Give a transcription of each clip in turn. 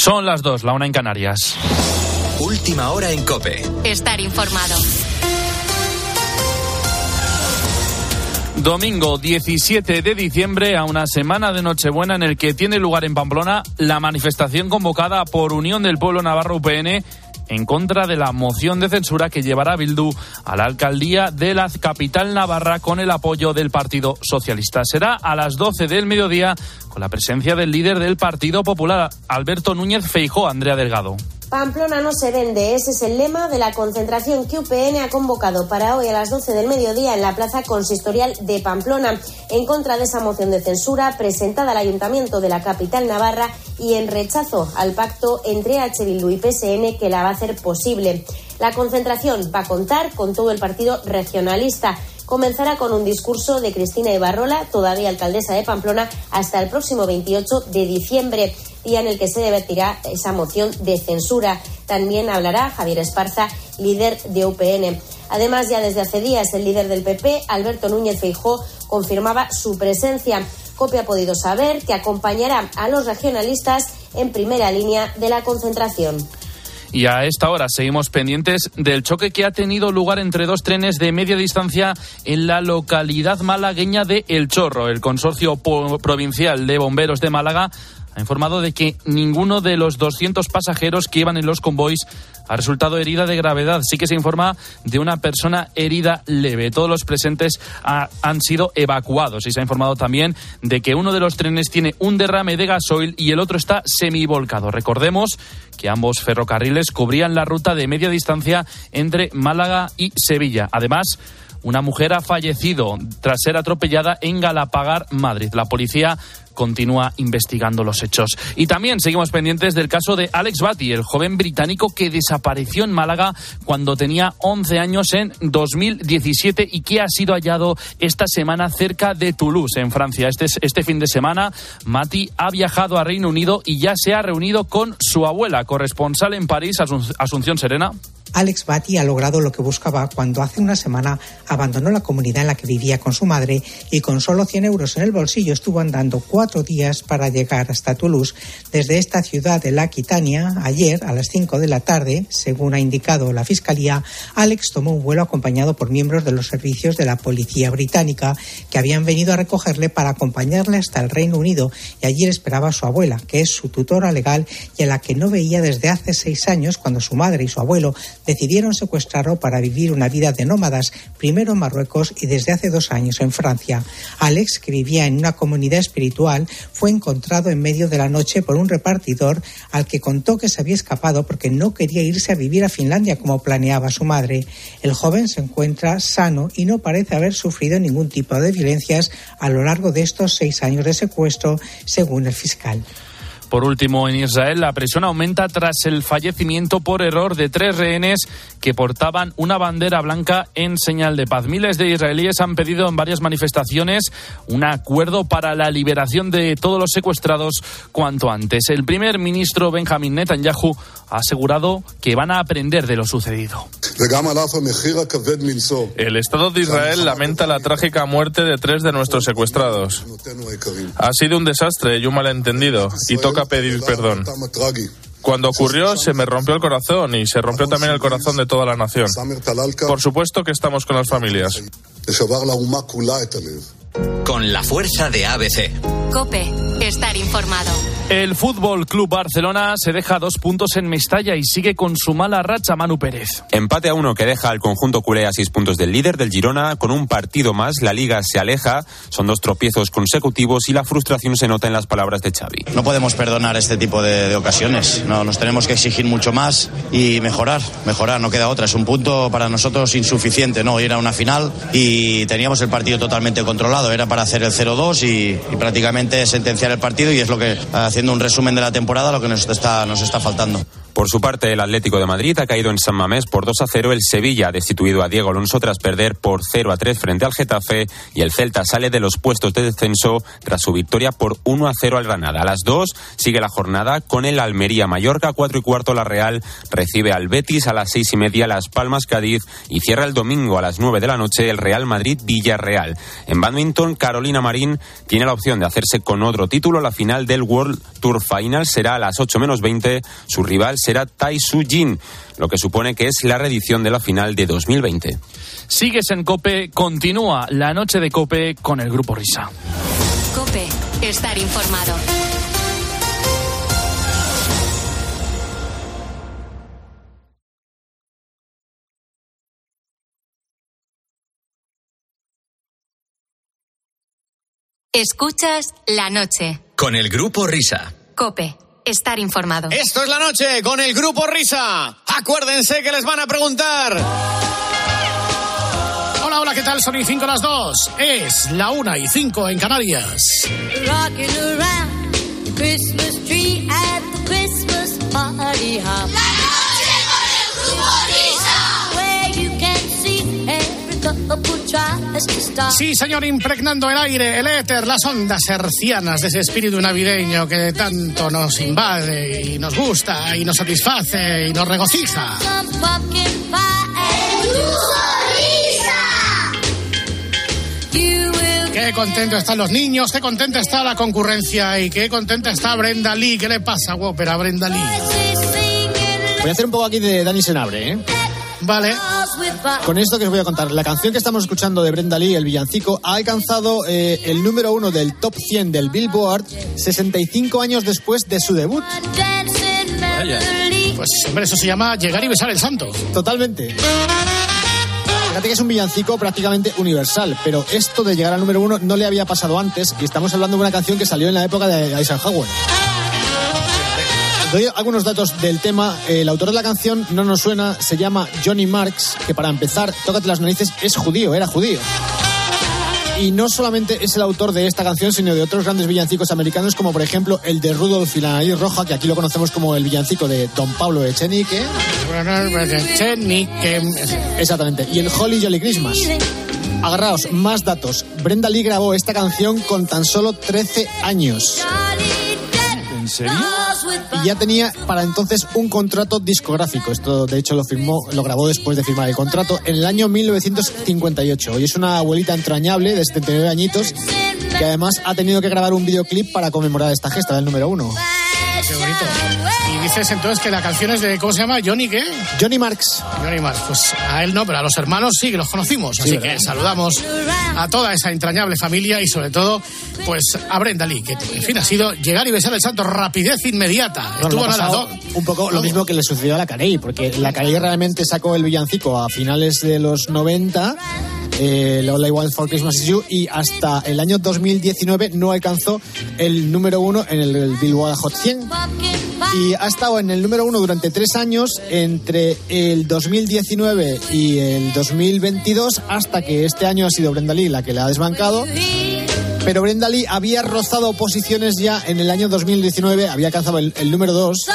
Son las dos, la una en Canarias. Última hora en Cope. Estar informado. Domingo 17 de diciembre, a una semana de Nochebuena en el que tiene lugar en Pamplona la manifestación convocada por Unión del Pueblo Navarro UPN en contra de la moción de censura que llevará Bildu a la alcaldía de la capital navarra con el apoyo del Partido Socialista. Será a las 12 del mediodía con la presencia del líder del Partido Popular, Alberto Núñez Feijó, Andrea Delgado. Pamplona no se vende. Ese es el lema de la concentración que UPN ha convocado para hoy a las 12 del mediodía en la Plaza Consistorial de Pamplona, en contra de esa moción de censura presentada al Ayuntamiento de la capital navarra y en rechazo al pacto entre H. Bildu y PSN que la va a hacer posible. La concentración va a contar con todo el partido regionalista comenzará con un discurso de Cristina Ibarrola, todavía alcaldesa de Pamplona, hasta el próximo 28 de diciembre, día en el que se debatirá esa moción de censura. También hablará Javier Esparza, líder de UPN. Además, ya desde hace días, el líder del PP, Alberto Núñez Feijó, confirmaba su presencia. Copia ha podido saber que acompañará a los regionalistas en primera línea de la concentración. Y a esta hora seguimos pendientes del choque que ha tenido lugar entre dos trenes de media distancia en la localidad malagueña de El Chorro. El Consorcio Provincial de Bomberos de Málaga ha informado de que ninguno de los 200 pasajeros que iban en los convoys ha resultado herida de gravedad. Sí que se informa de una persona herida leve. Todos los presentes han sido evacuados y se ha informado también de que uno de los trenes tiene un derrame de gasoil y el otro está semivolcado. Recordemos que ambos ferrocarriles cubrían la ruta de media distancia entre Málaga y Sevilla. Además, una mujer ha fallecido tras ser atropellada en Galapagar, Madrid. La policía continúa investigando los hechos. Y también seguimos pendientes del caso de Alex Batty, el joven británico que desapareció en Málaga cuando tenía 11 años en 2017 y que ha sido hallado esta semana cerca de Toulouse, en Francia. Este, este fin de semana, Mati ha viajado a Reino Unido y ya se ha reunido con su abuela, corresponsal en París, Asunción Serena. Alex Batty ha logrado lo que buscaba cuando hace una semana abandonó la comunidad en la que vivía con su madre y con solo 100 euros en el bolsillo estuvo andando cuatro días para llegar hasta Toulouse. Desde esta ciudad de la Aquitania, ayer a las 5 de la tarde, según ha indicado la Fiscalía, Alex tomó un vuelo acompañado por miembros de los servicios de la policía británica que habían venido a recogerle para acompañarle hasta el Reino Unido y allí esperaba a su abuela, que es su tutora legal y a la que no veía desde hace seis años cuando su madre y su abuelo decidieron secuestrarlo para vivir una vida de nómadas, primero en Marruecos y desde hace dos años en Francia. Alex, que vivía en una comunidad espiritual, fue encontrado en medio de la noche por un repartidor al que contó que se había escapado porque no quería irse a vivir a Finlandia como planeaba su madre. El joven se encuentra sano y no parece haber sufrido ningún tipo de violencias a lo largo de estos seis años de secuestro, según el fiscal. Por último, en Israel la presión aumenta tras el fallecimiento por error de tres rehenes que portaban una bandera blanca en señal de paz. Miles de israelíes han pedido en varias manifestaciones un acuerdo para la liberación de todos los secuestrados cuanto antes. El primer ministro Benjamin Netanyahu ha asegurado que van a aprender de lo sucedido. El Estado de Israel lamenta la trágica muerte de tres de nuestros secuestrados. Ha sido un desastre y un malentendido y toca pedir perdón. Cuando ocurrió se me rompió el corazón y se rompió también el corazón de toda la nación. Por supuesto que estamos con las familias. Con la fuerza de ABC. Cope, estar informado. El Fútbol Club Barcelona se deja dos puntos en Mestalla y sigue con su mala racha Manu Pérez. Empate a uno que deja al conjunto culé a seis puntos del líder del Girona. Con un partido más, la liga se aleja. Son dos tropiezos consecutivos y la frustración se nota en las palabras de Xavi. No podemos perdonar este tipo de, de ocasiones. No, nos tenemos que exigir mucho más y mejorar, mejorar. No queda otra. Es un punto para nosotros insuficiente. No, ir a una final y teníamos el partido totalmente controlado. Era para hacer el 0-2 y, y prácticamente sentenciar el partido y es lo que haciendo un resumen de la temporada lo que nos está, nos está faltando. Por su parte, el Atlético de Madrid ha caído en San Mamés por 2 a 0. El Sevilla ha destituido a Diego Alonso tras perder por 0 a 3 frente al Getafe. Y el Celta sale de los puestos de descenso tras su victoria por 1 a 0 al Granada. A las 2 sigue la jornada con el Almería Mallorca, 4 y cuarto la Real recibe al Betis a las 6 y media Las Palmas Cádiz y cierra el domingo a las 9 de la noche el Real Madrid Villarreal. En badminton, Carolina Marín tiene la opción de hacerse con otro título. La final del World Tour Final será a las 8 menos 20. Su rival será Tai Su Jin, lo que supone que es la reedición de la final de 2020. Sigues en Cope, continúa la noche de Cope con el Grupo Risa. Cope, estar informado. Escuchas la noche. Con el Grupo Risa. Cope, estar informado. Esto es la noche con el Grupo Risa. Acuérdense que les van a preguntar. Hola, hola, ¿qué tal? Son y 5 las 2. Es la 1 y 5 en Canarias. Rocking around the Christmas tree at the Christmas party hop. Sí, señor, impregnando el aire, el éter, las ondas hercianas de ese espíritu navideño que tanto nos invade y nos gusta y nos satisface y nos regocija. Will Qué contento están los niños, qué contenta está la concurrencia y qué contenta está Brenda Lee. ¿Qué le pasa, ópera Brenda Lee? Voy a hacer un poco aquí de Dani Senabre, ¿eh? Vale. Con esto que os voy a contar, la canción que estamos escuchando de Brenda Lee, el villancico, ha alcanzado eh, el número uno del top 100 del Billboard 65 años después de su debut. Pues, hombre, eso se llama llegar y besar el santo. Totalmente. Fíjate que es un villancico prácticamente universal, pero esto de llegar al número uno no le había pasado antes y estamos hablando de una canción que salió en la época de Eisenhower. Doy algunos datos del tema. El autor de la canción no nos suena, se llama Johnny Marks, que para empezar, tócate las narices, es judío, era judío. Y no solamente es el autor de esta canción, sino de otros grandes villancicos americanos, como por ejemplo el de Rudolf y la nariz roja, que aquí lo conocemos como el villancico de Don Pablo Echenique. Exactamente. Y el Holly Jolly Christmas. Agarraos, más datos. Brenda Lee grabó esta canción con tan solo 13 años. ¿En serio? Y ya tenía para entonces un contrato discográfico. Esto, de hecho, lo firmó, lo grabó después de firmar el contrato en el año 1958. Y es una abuelita entrañable de 79 añitos que además ha tenido que grabar un videoclip para conmemorar esta gesta del número uno. Qué bonito. Y dices entonces que la canción es de, ¿cómo se llama? ¿Johnny qué? Johnny Marks. Johnny Marks. Pues a él no, pero a los hermanos sí que los conocimos. Así Sí, que saludamos a toda esa entrañable familia y sobre todo, pues a Brenda Lee, que en fin ha sido llegar y besar el santo, rapidez inmediata. Bueno, Estuvo nada, do- un poco lo mismo que le sucedió a la Carey, porque la Carey realmente sacó el villancico a finales de los 90, eh, All I Want for Christmas is You, y hasta el año 2019 no alcanzó el número uno en el, el Billboard Hot 100. Y ha estado en el número uno durante tres años, entre el 2019 y el 2022, hasta que este año ha sido Brenda Lee la que le ha desbancado. Pero Brenda Lee había rozado posiciones ya en el año 2019, había alcanzado el, el número 2,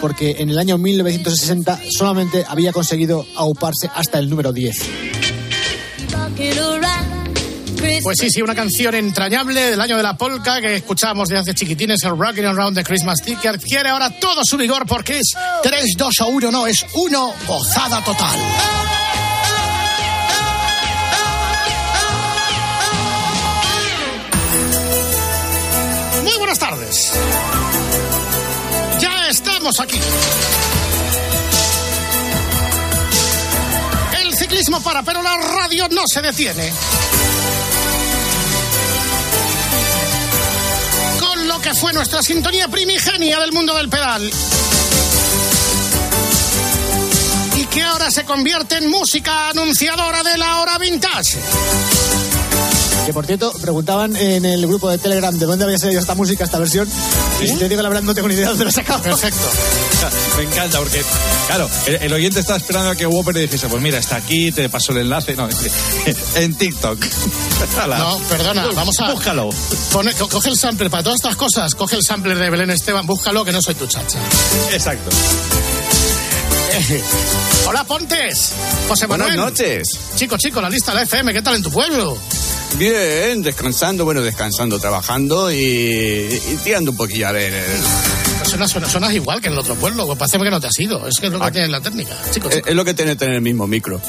porque en el año 1960 solamente había conseguido auparse hasta el número 10. Pues sí, sí, una canción entrañable del año de la polka que escuchábamos de hace chiquitines, el Rocking Around the Christmas Tree, que adquiere ahora todo su vigor porque es 3, 2 o 1, no, es 1, gozada total. Buenas tardes. Ya estamos aquí. El ciclismo para, pero la radio no se detiene. Con lo que fue nuestra sintonía primigenia del mundo del pedal. Y que ahora se convierte en música anunciadora de la hora vintage. Que por cierto, preguntaban en el grupo de Telegram de dónde había salido esta música, esta versión. Y si te digo la verdad, no tengo ni idea de dónde la he sacado. Perfecto. Me encanta porque, claro, el, el oyente estaba esperando a que Whopper le dijese, pues mira, está aquí, te paso el enlace. No, en TikTok. No, perdona, vamos a. Búscalo. Pone- co- coge el sampler para todas estas cosas. Coge el sampler de Belén Esteban, búscalo que no soy tu chacha. Exacto. Hola, Pontes. José Manuel. Buenas noches. Chico, chico, la lista de la FM, ¿qué tal en tu pueblo? Bien, descansando, bueno, descansando, trabajando y, y tirando un poquillo a ver. eh, suenas, suenas, suenas igual que en el otro pueblo. Pues parece que no te has ido. Es que es lo que tiene la técnica. Chico, Es, chico. es lo que tiene tener el mismo micro.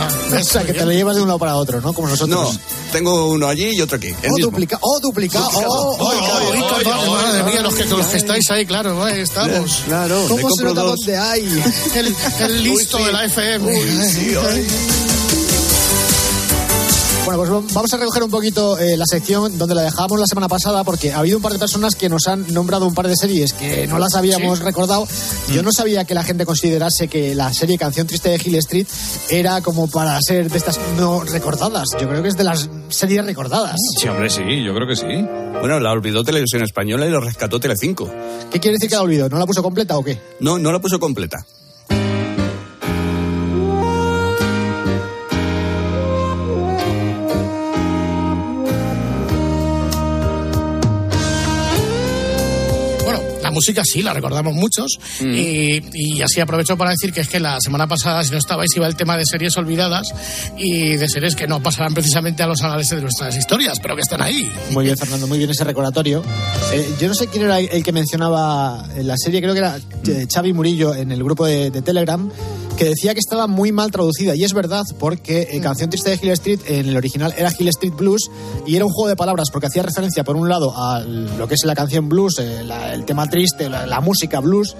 Ah, O sea, que te lo llevas de un lado para otro, ¿no? Como nosotros. No, tengo uno allí y otro aquí. el O mismo. duplica, o duplicado. Oh, oh, oh, oh, madre, oh, madre oh, mía, oh, los que, los que estáis ahí, claro, ahí estamos. Claro, me ¿Cómo se nota dónde hay? El, el listo Uy, sí. de la FM. Uy, sí. Bueno, pues vamos a recoger un poquito eh, la sección donde la dejamos la semana pasada porque ha habido un par de personas que nos han nombrado un par de series que no las habíamos recordado. Yo no sabía que la gente considerase que la serie Canción Triste de Hill Street era como para ser de estas no recordadas. Yo creo que es de las series recordadas. Sí, hombre, sí, yo creo que sí. Bueno, la olvidó Televisión Española y lo rescató Telecinco. ¿Qué quiere decir que la olvidó? ¿No la puso completa o qué? No, no la puso completa. Música sí, la recordamos muchos. Mm. Y, y así aprovecho para decir que es que la semana pasada, si no estabais, iba el tema de series olvidadas y de series que no pasarán precisamente a los anales de nuestras historias, pero que están ahí. Muy bien, Fernando, muy bien ese recordatorio. Eh, yo no sé quién era el que mencionaba en la serie, creo que era eh, Xavi Murillo en el grupo de, de Telegram, que decía que estaba muy mal traducida. Y es verdad, porque eh, Canción Triste de Hill Street en el original era Hill Street Blues y era un juego de palabras porque hacía referencia, por un lado, a lo que es la canción blues, eh, la- el tema triste, la, la música blues.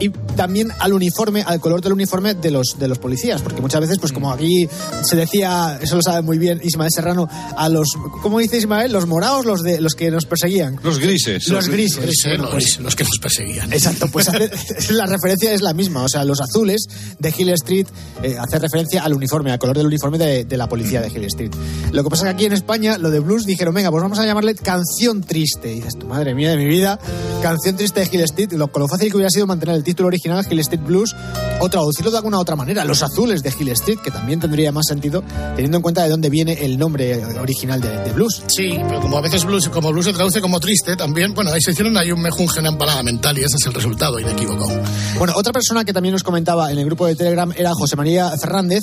Y también al uniforme, al color del uniforme de los, de los policías, porque muchas veces, pues como aquí se decía, eso lo sabe muy bien Ismael Serrano, a los, ¿cómo dice Ismael? Los morados, los de los que nos perseguían. Los grises. Los grises. Grises, Bueno, los, pues, los que nos perseguían. Exacto, pues hace- la referencia es la misma. O sea, los azules de Hill Street eh, hace referencia al uniforme, al color del uniforme de, de la policía de Hill Street. Lo que pasa es que aquí en España, lo de blues, dijeron, venga, pues vamos a llamarle canción triste. Y dices, tu madre mía de mi vida, canción triste de Hill Street. Lo, con lo fácil que hubiera sido mantener el título original, Hill Street Blues, o traducirlo de alguna otra manera, los azules de Hill Street, que también tendría más sentido, teniendo en cuenta de dónde viene el nombre original de, de blues. Sí, pero como a veces blues, como blues se traduce como triste también, bueno, ahí se hicieron ahí un mejunje, una empanada mental y ese es el resultado inequívoco. Bueno, otra persona que también nos comentaba en el grupo de Telegram era José María Fernández.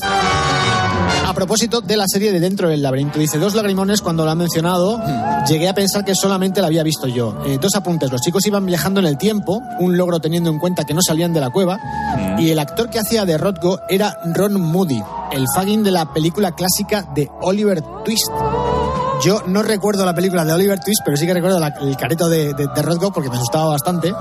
A propósito de la serie de Dentro del Laberinto, dice dos lagrimones cuando la han mencionado. Llegué a pensar que solamente la había visto yo. Eh, dos apuntes: los chicos iban viajando en el tiempo, un logro teniendo en cuenta que no salían de la cueva. Y el actor que hacía de Rodgo era Ron Moody, el fagging de la película clásica de Oliver Twist. Yo no recuerdo la película de Oliver Twist, pero sí que recuerdo la- el careto de, de, de Rothko porque me asustaba bastante.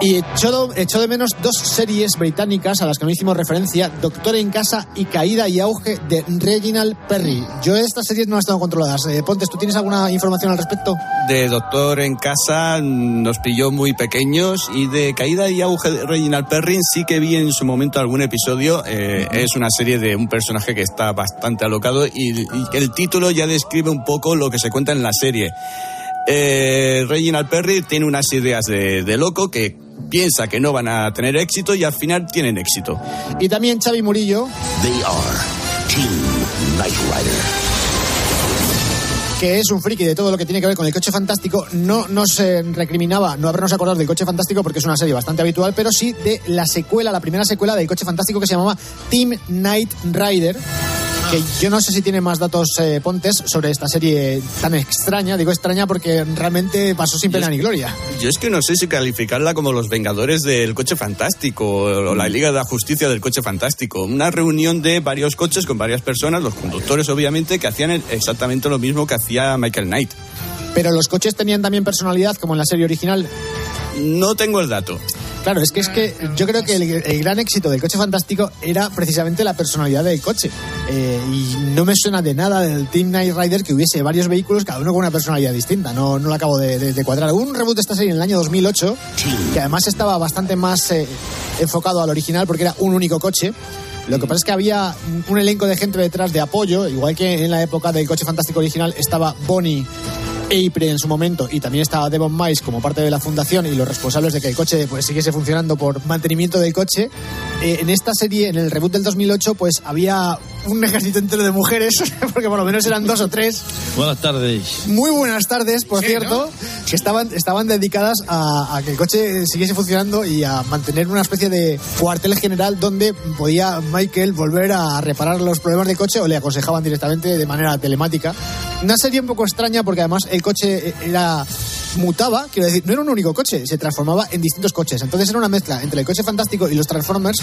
Y echó, echó de menos dos series británicas a las que no hicimos referencia, Doctor en Casa y Caída y Auge de Reginald Perry. Yo estas series no las tengo controladas. Eh, Pontes, ¿tú tienes alguna información al respecto? De Doctor en Casa nos pilló muy pequeños y de Caída y Auge de Reginald Perrin sí que vi en su momento algún episodio. Eh, Es una serie de un personaje que está bastante alocado y, el título ya describe un poco lo que se cuenta en la serie. Eh, Reginald Perry tiene unas ideas de, de loco que piensa que no van a tener éxito y al final tienen éxito. Y también Xavi Murillo, They are Team Knight Rider. que es un friki de todo lo que tiene que ver con el coche fantástico, no nos eh, recriminaba no habernos acordado del coche fantástico porque es una serie bastante habitual, pero sí de la secuela, la primera secuela del coche fantástico que se llamaba Team Knight Rider. Que yo no sé si tiene más datos eh, Pontes sobre esta serie tan extraña. Digo extraña porque realmente pasó sin pena ni gloria. Yo es que no sé si calificarla como los Vengadores del Coche Fantástico o la Liga de la Justicia del Coche Fantástico. Una reunión de varios coches con varias personas, los conductores obviamente, que hacían exactamente lo mismo que hacía Michael Knight. Pero los coches tenían también personalidad como en la serie original. No tengo el dato. Claro, es que es que yo creo que el, el gran éxito del coche fantástico era precisamente la personalidad del coche. Eh, y no me suena de nada del Team Night Rider que hubiese varios vehículos, cada uno con una personalidad distinta. No, no lo acabo de, de- de cuadrar. Hubo un reboot de esta serie en el año 2008, que además estaba bastante más eh, enfocado al original porque era un único coche. Lo que pasa es que había un elenco de gente detrás de apoyo, igual que en la época del coche fantástico original estaba Bonnie April en su momento y también estaba Devon Mice como parte de la fundación y los responsables de que el coche pues siguiese funcionando por mantenimiento del coche. Eh, en esta serie, en el reboot del 2008, pues había un ejército entero de mujeres, porque por lo menos eran dos o tres. Buenas tardes. Muy buenas tardes, por Sí, cierto, que estaban, estaban dedicadas a, a que el coche siguiese funcionando y a mantener una especie de cuartel general donde podía Michael volver a reparar los problemas del coche o le aconsejaban directamente de manera telemática. Una serie un poco extraña porque además el coche era mutaba, quiero decir, no era un único coche, se transformaba en distintos coches. Entonces era una mezcla entre el coche fantástico y los Transformers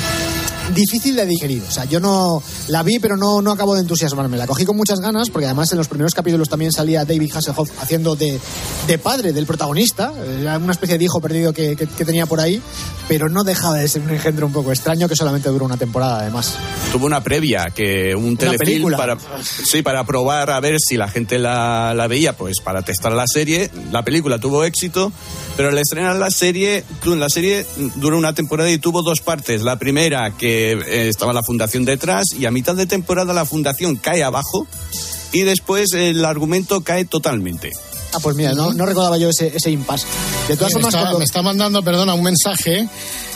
difícil de digerir. O sea, yo no la vi, pero no, no acabo de entusiasmarme. La cogí con muchas ganas, porque además en los primeros capítulos también salía David Hasselhoff haciendo de, de padre del protagonista. Era una especie de hijo perdido que, que- que tenía por ahí, pero no dejaba de ser un engendro un poco extraño que solamente duró una temporada, además. Tuvo una previa, que un telefilm para, sí, para probar a ver si la gente la, la veía, pues para testar la serie. La película tuvo éxito, pero al estrenar la serie, la serie duró una temporada y tuvo dos partes. La primera, que eh, estaba la fundación detrás, y a mitad de temporada la fundación cae abajo, y después el argumento cae totalmente. Ah, pues mira, no, no recordaba yo ese, ese impasse. De todas me, formas, está, cuando- me está mandando, perdona, un mensaje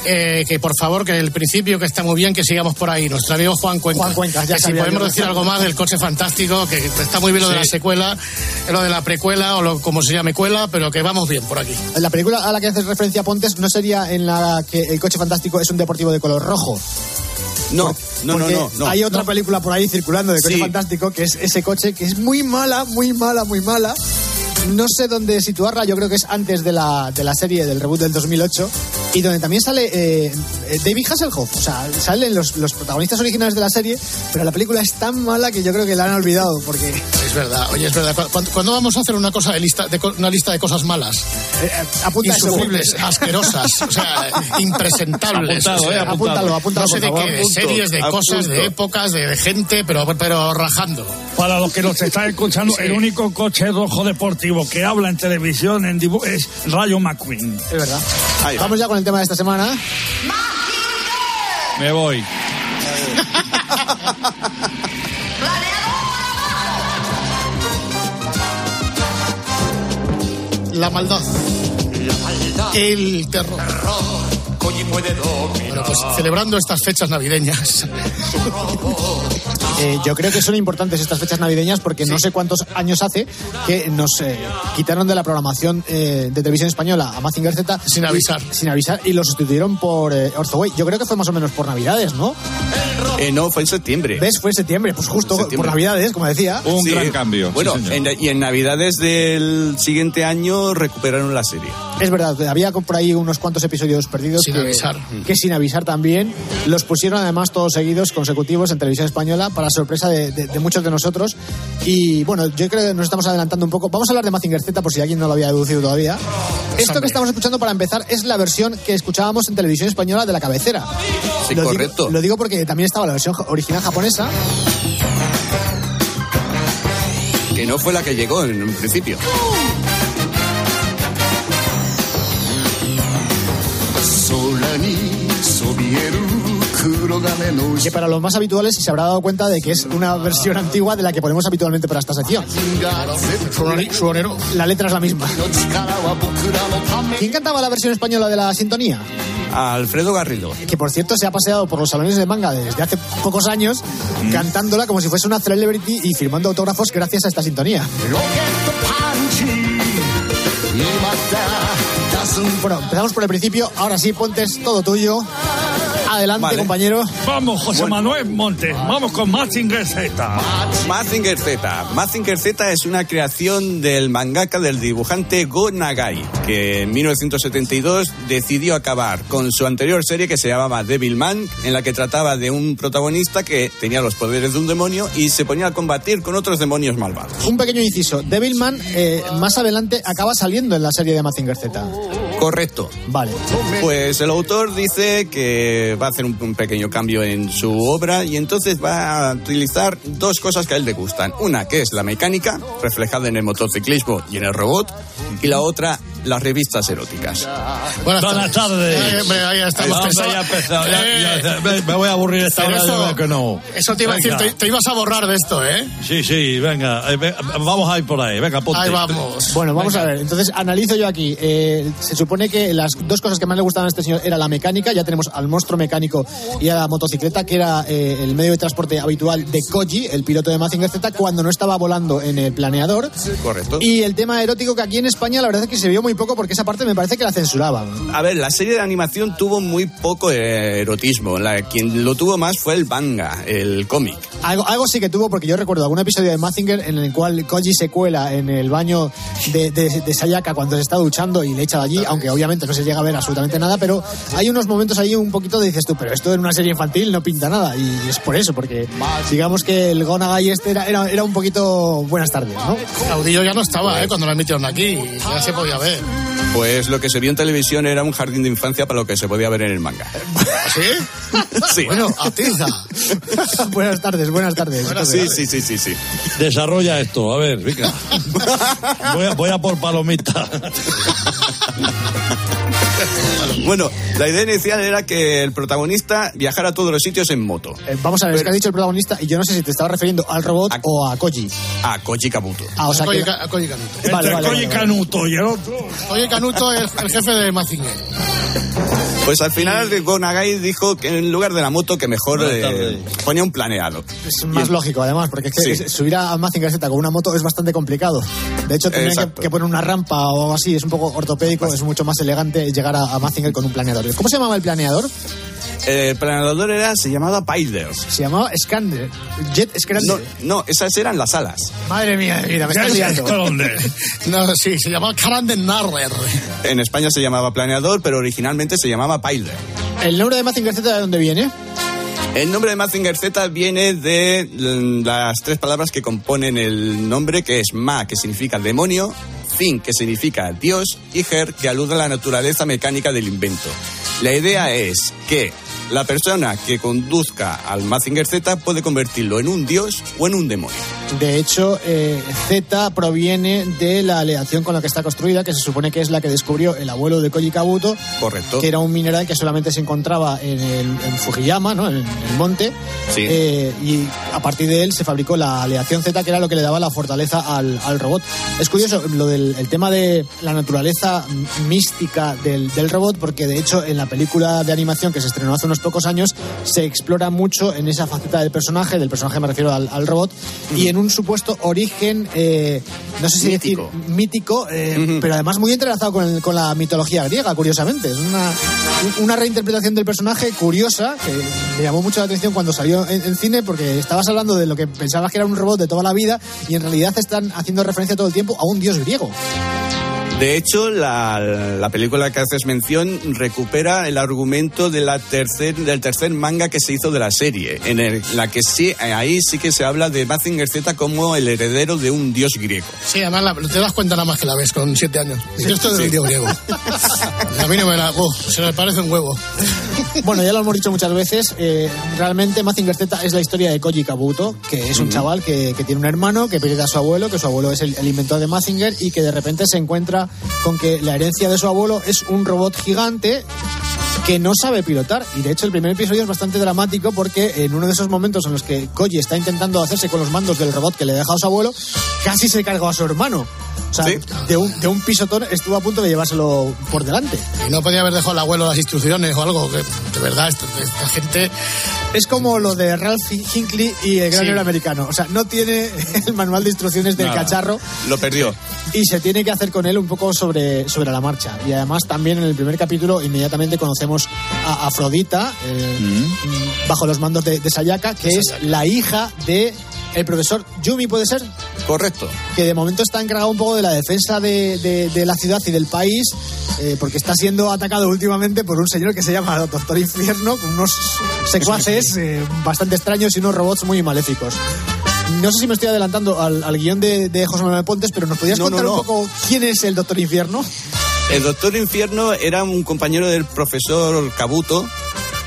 eh, que por favor, que el principio que está muy bien, que sigamos por ahí. Nuestro amigo Juan Cuenca. Juan Cuenca, ya Que si sabía podemos yo. decir algo más del coche fantástico, que está muy bien lo de la Sí. secuela, lo de la precuela o lo, como se llame cuela, pero que vamos bien por aquí. la película a la que haces referencia, Pontes, no sería en la que el coche fantástico es un deportivo de color rojo. No, no, no, no, no. Hay otra película por ahí circulando de coche Sí. fantástico que es ese coche que es muy mala, muy mala, muy mala. No sé dónde situarla, yo creo que es antes de la, de la serie del reboot del 2008 y donde también sale eh, eh, David Hasselhoff. O sea, salen los, los protagonistas originales de la serie, pero la película es tan mala que yo creo que la han olvidado porque Es verdad, oye, es verdad. ¿Cu- ¿Cuándo, cuándo vamos a hacer una cosa de lista, de una lista de cosas malas? eh, apunta eso, Insufribles, asquerosas, o sea, impresentables. Apuntado, o sea, eh, apuntado. Apúntalo, apúntalo, no sé de qué, de series, de cosas, de épocas, de, de gente, pero, pero rajando. Para los que nos están escuchando, Sí. el único coche rojo deportivo que habla en televisión en dibu- es Rayo McQueen. Es verdad. Ahí va. Vamos ya con el tema de esta semana. Me voy. La maldad. El terror. Bueno, pues celebrando estas fechas navideñas. Eh, yo creo que son importantes estas fechas navideñas porque no sé cuántos años hace que nos eh, quitaron de la programación eh, de televisión española a Mazinger Z Sin avisar. y- sin avisar y lo sustituyeron por eh, Orzoway. Yo creo que fue más o menos por Navidades, ¿no? Eh, no, fue en septiembre. ¿Ves? Fue en septiembre, pues justo Septiembre. por Navidades, como decía. Un Sí. gran cambio. Bueno, sí, señor. en- y en Navidades del siguiente año recuperaron la serie. Es verdad, había por ahí unos cuantos episodios perdidos Sin que, avisar. que sin avisar también los pusieron además todos seguidos consecutivos en televisión española para sorpresa de, de- de muchos de nosotros y bueno yo creo que nos estamos adelantando un poco vamos a hablar de Mazinger Z por si alguien no lo había deducido todavía esto hombre. que estamos escuchando para empezar es la versión que escuchábamos en televisión española de la cabecera Sí, lo correcto. digo, lo digo porque también estaba la versión original japonesa Que no fue la que llegó en un principio. Que para los más habituales se habrá dado cuenta de que es una versión antigua de la que ponemos habitualmente para esta sección la letra es la misma ¿quién cantaba la versión española de la sintonía? Alfredo Garrido. que por cierto se ha paseado por los salones de manga desde hace pocos años cantándola como si fuese una celebrity y firmando autógrafos gracias a esta sintonía. Bueno, empezamos por el principio. Ahora sí, Pontes, todo tuyo. Adelante, Vale. compañero. Vamos, José Manuel Montes, vamos con Mazinger Z. Mazinger Z. Mazinger Z es una creación del mangaka del dibujante Go Nagai, que en 1972 decidió acabar con su anterior serie que se llamaba Devilman, en la que trataba de un protagonista que tenía los poderes de un demonio y se ponía a combatir con otros demonios malvados. Un pequeño inciso. Devilman eh, más adelante acaba saliendo en la serie de Mazinger Z. Correcto. Vale. Pues el autor dice que va a hacer un, un pequeño cambio en su obra y entonces va a utilizar dos cosas que a él le gustan. Una que es la mecánica, reflejada en el motociclismo y en el robot, y la otra las revistas eróticas. Buenas, Buenas tardes. Ay, hombre, ahí estamos. Vamos, Pensaba- ya empezado, ya- Eh, ya- me, me voy a aburrir esta hora, eso- que no. Eso te iba a decir, te, te ibas a borrar de esto, ¿eh? Sí, sí, venga, eh, ve- vamos a ir por ahí, venga, ponte. Ahí vamos. Bueno, vamos a ver. Entonces, analizo yo aquí. Eh, se supone que las dos cosas que más le gustaban a este señor era la mecánica. Ya tenemos al monstruo mecánico y a la motocicleta, que era eh, el medio de transporte habitual de Koji, el piloto de Mazinger Z, cuando no estaba volando en el planeador. Correcto. Y el tema erótico, que aquí en España la verdad es que se vio muy poco porque esa parte me parece que la censuraban. A ver, la serie de animación tuvo muy poco erotismo. La, quien lo tuvo más fue el manga, el cómic. Algo, algo sí que tuvo, porque yo recuerdo algún episodio de Mazinger en el cual Koji se cuela en el baño de, de, de Sayaka cuando se está duchando y le echa de allí, aunque obviamente no se llega a ver absolutamente nada, pero hay unos momentos ahí un poquito de dices tú, pero esto en una serie infantil no pinta nada, y es por eso, porque digamos que el Gonagai este era, era, era un poquito buenas tardes, ¿no? Caudillo ya no estaba, ¿eh? Cuando lo emitieron aquí. Ya se podía ver. Pues lo que se vio en televisión era un jardín de infancia para lo que se podía ver en el manga. ¿Sí? Sí. Bueno, atiza. buenas tardes, buenas tardes. Sí, sí, sí, sí, sí. Desarrolla esto, a ver, venga. voy, a, voy a por palomita. Bueno, la idea inicial era que el protagonista viajara a todos los sitios en moto. Eh, Vamos a ver, es que ha dicho el protagonista, y yo no sé si te estaba refiriendo al robot o a Koji. A Koji Kabuto. Ah, o sea Koji que... Ca- Koji Canuto. Vale, Entre vale, Koji vale, y el otro. Oye, Canuto es el jefe de Mazinger. Pues al final de Gonagai dijo que en lugar de la moto que mejor eh, ponía un planeado. Es más lógico, además, porque es que Sí. subir a Mazinger Z con una moto es bastante complicado. De hecho, tendrían que, poner una rampa o algo así, es un poco ortopédico, es mucho más elegante llegar a, a Mazinger con un planeador. ¿Cómo se llamaba el planeador? El planeador era, se llamaba Pilders. Se llamaba Scander, Jet Scander. No, no, esas eran las alas. Madre mía, mira, me estás liando. ¿Dónde? No, sí, se llamaba Karanden Narrer. En España se llamaba planeador, pero originalmente se llamaba Pilder. ¿El nombre de Mazinger Z de dónde viene? El nombre de Mazinger Z viene de mm, las tres palabras que componen el nombre, que es Ma, que significa demonio, Zin, que significa Dios, y Her, que alude a la naturaleza mecánica del invento. La idea es que la persona que conduzca al Mazinger Z puede convertirlo en un dios o en un demonio. De hecho, eh, Z proviene de la aleación con la que está construida, que se supone que es la que descubrió el abuelo de Koji Kabuto, Correcto. que era un mineral que solamente se encontraba en, el, en Fujiyama, ¿no? en el monte, Sí. Eh, y a partir de él se fabricó la aleación Z, que era lo que le daba la fortaleza al, al robot. Es curioso lo del el tema de la naturaleza mística del, del robot, porque de hecho en la película de animación que se estrenó hace unos pocos años se explora mucho en esa faceta del personaje, del personaje me refiero al, al robot, y en un supuesto origen, eh, no sé si Mítico. decir mítico, eh, pero además muy entrelazado con, el- con la mitología griega, curiosamente. Es una, una reinterpretación del personaje curiosa que me llamó mucho la atención cuando salió en, en cine porque estabas hablando de lo que pensabas que era un robot de toda la vida y en realidad están haciendo referencia todo el tiempo a un dios griego. De hecho, la, la película que haces mención recupera el argumento de la tercer, del tercer manga que se hizo de la serie, en el- la que sí, ahí sí que se habla de Mazinger Z como el heredero de un dios griego. Sí, además la- te das cuenta nada más que la ves con siete años. Y esto es del dios griego. A mí no me la... oh, se me parece un huevo. Bueno, ya lo hemos dicho muchas veces, eh, realmente Mazinger Z es la historia de Koji Kabuto, que es un chaval que, que tiene un hermano, que pierde a su abuelo, que su abuelo es el, el inventor de Mazinger y que de repente se encuentra con que la herencia de su abuelo es un robot gigante que no sabe pilotar. Y de hecho el primer episodio es bastante dramático porque en uno de esos momentos en los que Koji está intentando hacerse con los mandos del robot que le ha dejado su abuelo, casi se cargó a su hermano. O sea, de, un, de un pisotón estuvo a punto de llevárselo por delante. Y no podía haber dejado al abuelo las instrucciones o algo. Que, de verdad, esta, esta gente... Es como lo de Ralph Hinckley y el granero Sí. americano. O sea, no tiene el manual de instrucciones del Nada. cacharro Lo perdió. y se tiene que hacer con él un poco sobre, sobre la marcha. Y además también en el primer capítulo inmediatamente conocemos a Afrodita eh, mm, bajo los mandos de, de Sayaka, que es la hija de el profesor Yumi, ¿puede ser? Correcto. que de momento está encargado un poco de la defensa de, de- de la ciudad y del país, eh, porque está siendo atacado últimamente por un señor que se llama Doctor Infierno, con unos secuaces eh, bastante extraños y unos robots muy maléficos. No sé si me estoy adelantando al, al guion de, de José Manuel Pontes, pero ¿nos podías No, contar no. un poco quién es el Doctor Infierno? El Doctor Infierno era un compañero del profesor Kabuto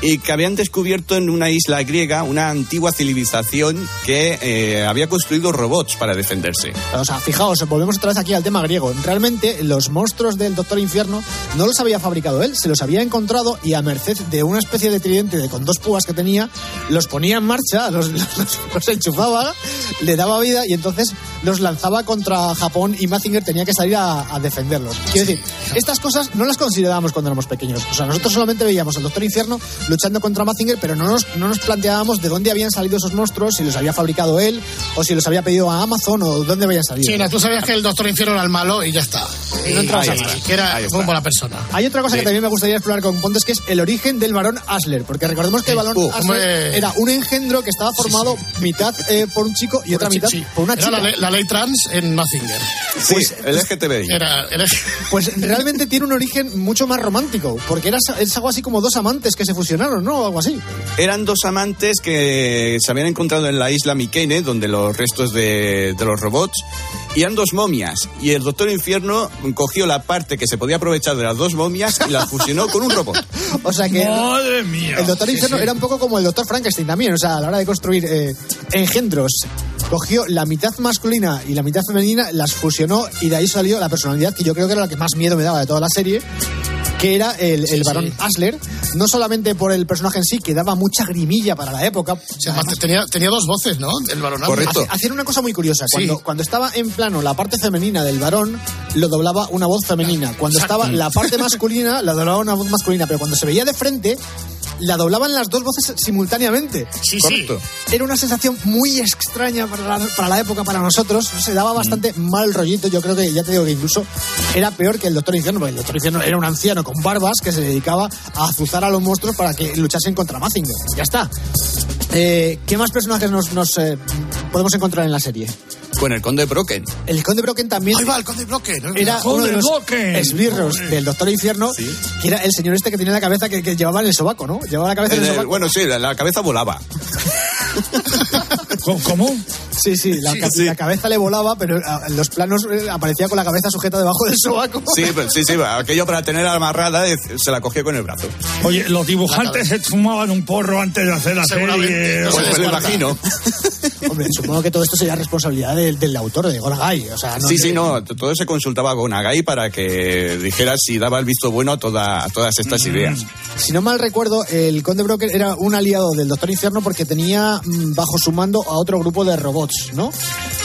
y que habían descubierto en una isla griega una antigua civilización que eh, había construido robots para defenderse. O sea, fijaos, volvemos otra vez aquí al tema griego. Realmente, los monstruos del Doctor Infierno no los había fabricado él, se los había encontrado y a merced de una especie de tridente de- con dos púas que tenía, los ponía en marcha, los, los- los enchufaba, le daba vida y entonces los lanzaba contra Japón y Mazinger tenía que salir a, a defenderlos. Quiero decir, estas cosas no las considerábamos cuando éramos pequeños. O sea, nosotros solamente veíamos al Doctor Infierno luchando contra Mazinger, pero no nos, no nos planteábamos de dónde habían salido esos monstruos, si los había fabricado él, o si los había pedido a Amazon, o dónde habían salido. Sí, no, tú sabías que el Doctor Infierno era el malo y ya está. No entrabas Ahí a que era muy buena persona. Hay otra cosa Sí. que también me gustaría explorar con Pontes, que es el origen del varón Asler. Porque recordemos que el varón Uh, Asler era un engendro que estaba formado mitad eh, por un chico y otra Por mitad por una Era chica. la, ley- la ley trans en Mazinger. Sí, el LGTBI. Era, era- Pues realmente tiene un origen mucho más romántico, porque era, es algo así como dos amantes que se fusionaron, ¿no? O algo así. Eran dos amantes que se habían encontrado en la isla Mikene, donde los restos de, de los robots, y eran dos momias. Y el Doctor Infierno cogió la parte que se podía aprovechar de las dos momias y la fusionó con un robot. O sea que Madre mía. el Doctor sí. era un poco como el Doctor Frankenstein también, o sea, a la hora de construir eh, engendros. Cogió la mitad masculina y la mitad femenina, las fusionó y de ahí salió la personalidad que yo creo que era la que más miedo me daba de toda la serie, que era el, el varón Asler, no solamente por el personaje en sí, que daba mucha grimilla para la época. además tenía, tenía dos voces, ¿no? El varón Hace- Hacían una cosa muy curiosa. Sí. Cuando, cuando estaba en plano la parte femenina del varón, lo doblaba una voz femenina. Cuando Exacto. estaba la parte masculina, la doblaba una voz masculina. Pero cuando se veía de frente, la doblaban las dos voces simultáneamente. Sí, sí. Correcto. Era una sensación muy extraña para la, para la época, para nosotros. Se daba bastante mal rollito. Yo creo que, ya te digo que incluso era peor que el Doctor Infierno, porque el Doctor Infierno era un anciano con barbas que se dedicaba a azuzar a los monstruos para que luchasen contra Mazinger. Ya está. Eh, ¿Qué más personajes nos, nos, eh, podemos encontrar en la serie? Con el Conde Broken. El Conde Broken también Ahí va, el Conde Broken. era Joder, uno de los Broken. esbirros del Doctor Infierno, que era el señor este que tenía la cabeza que, que llevaba en el sobaco, ¿no? Llevaba la cabeza en El el sobaco. bueno, sí, la, la cabeza volaba. ¿Cómo? Sí, sí, la, ca- la cabeza le volaba, pero ah, en los planos eh, aparecía con la cabeza sujeta debajo del sobaco. Sí, pues, sí, sí, aquello para tener amarrada eh, se la cogió con el brazo. Oye, los dibujantes se fumaban un porro antes de hacer la serie. Pues me imagino. Hombre, supongo que todo esto sería responsabilidad del, del autor, de Golagay. O sea, no Sí, sí, no, todo se consultaba con Agai para que dijera si daba el visto bueno a, toda, a todas estas ideas. Si no mal recuerdo, el Conde Broker era un aliado del Doctor Infierno porque tenía mm, bajo su mando a otro grupo de robots, ¿no?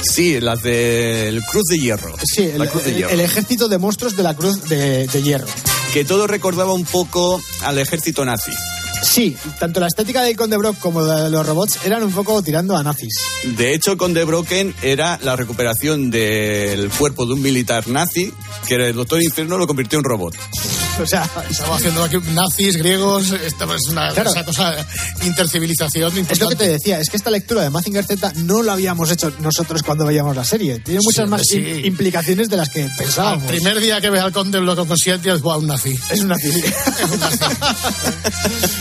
Sí, las del Cruz de Hierro. Sí, el, La Cruz de el- Hierro. el ejército de monstruos de la Cruz de, de Hierro. Que todo recordaba un poco al ejército nazi. Sí, tanto la estética del Conde Brock como la de los robots eran un poco tirando a nazis. De hecho, Conde Broken era la recuperación del cuerpo de un militar nazi que el Doctor Infierno lo convirtió en robot. O sea, Estaba haciendo aquí nazis, griegos, esta es una Claro. esa cosa, intercivilización es lo que importante. te decía, es que esta lectura de Mazinger Z no la habíamos hecho nosotros cuando veíamos la serie. Tiene muchas Sí, más sí. implicaciones de las que pensábamos. primer día que ve al conde lo consciente es wow, un nazi. Es un nazi.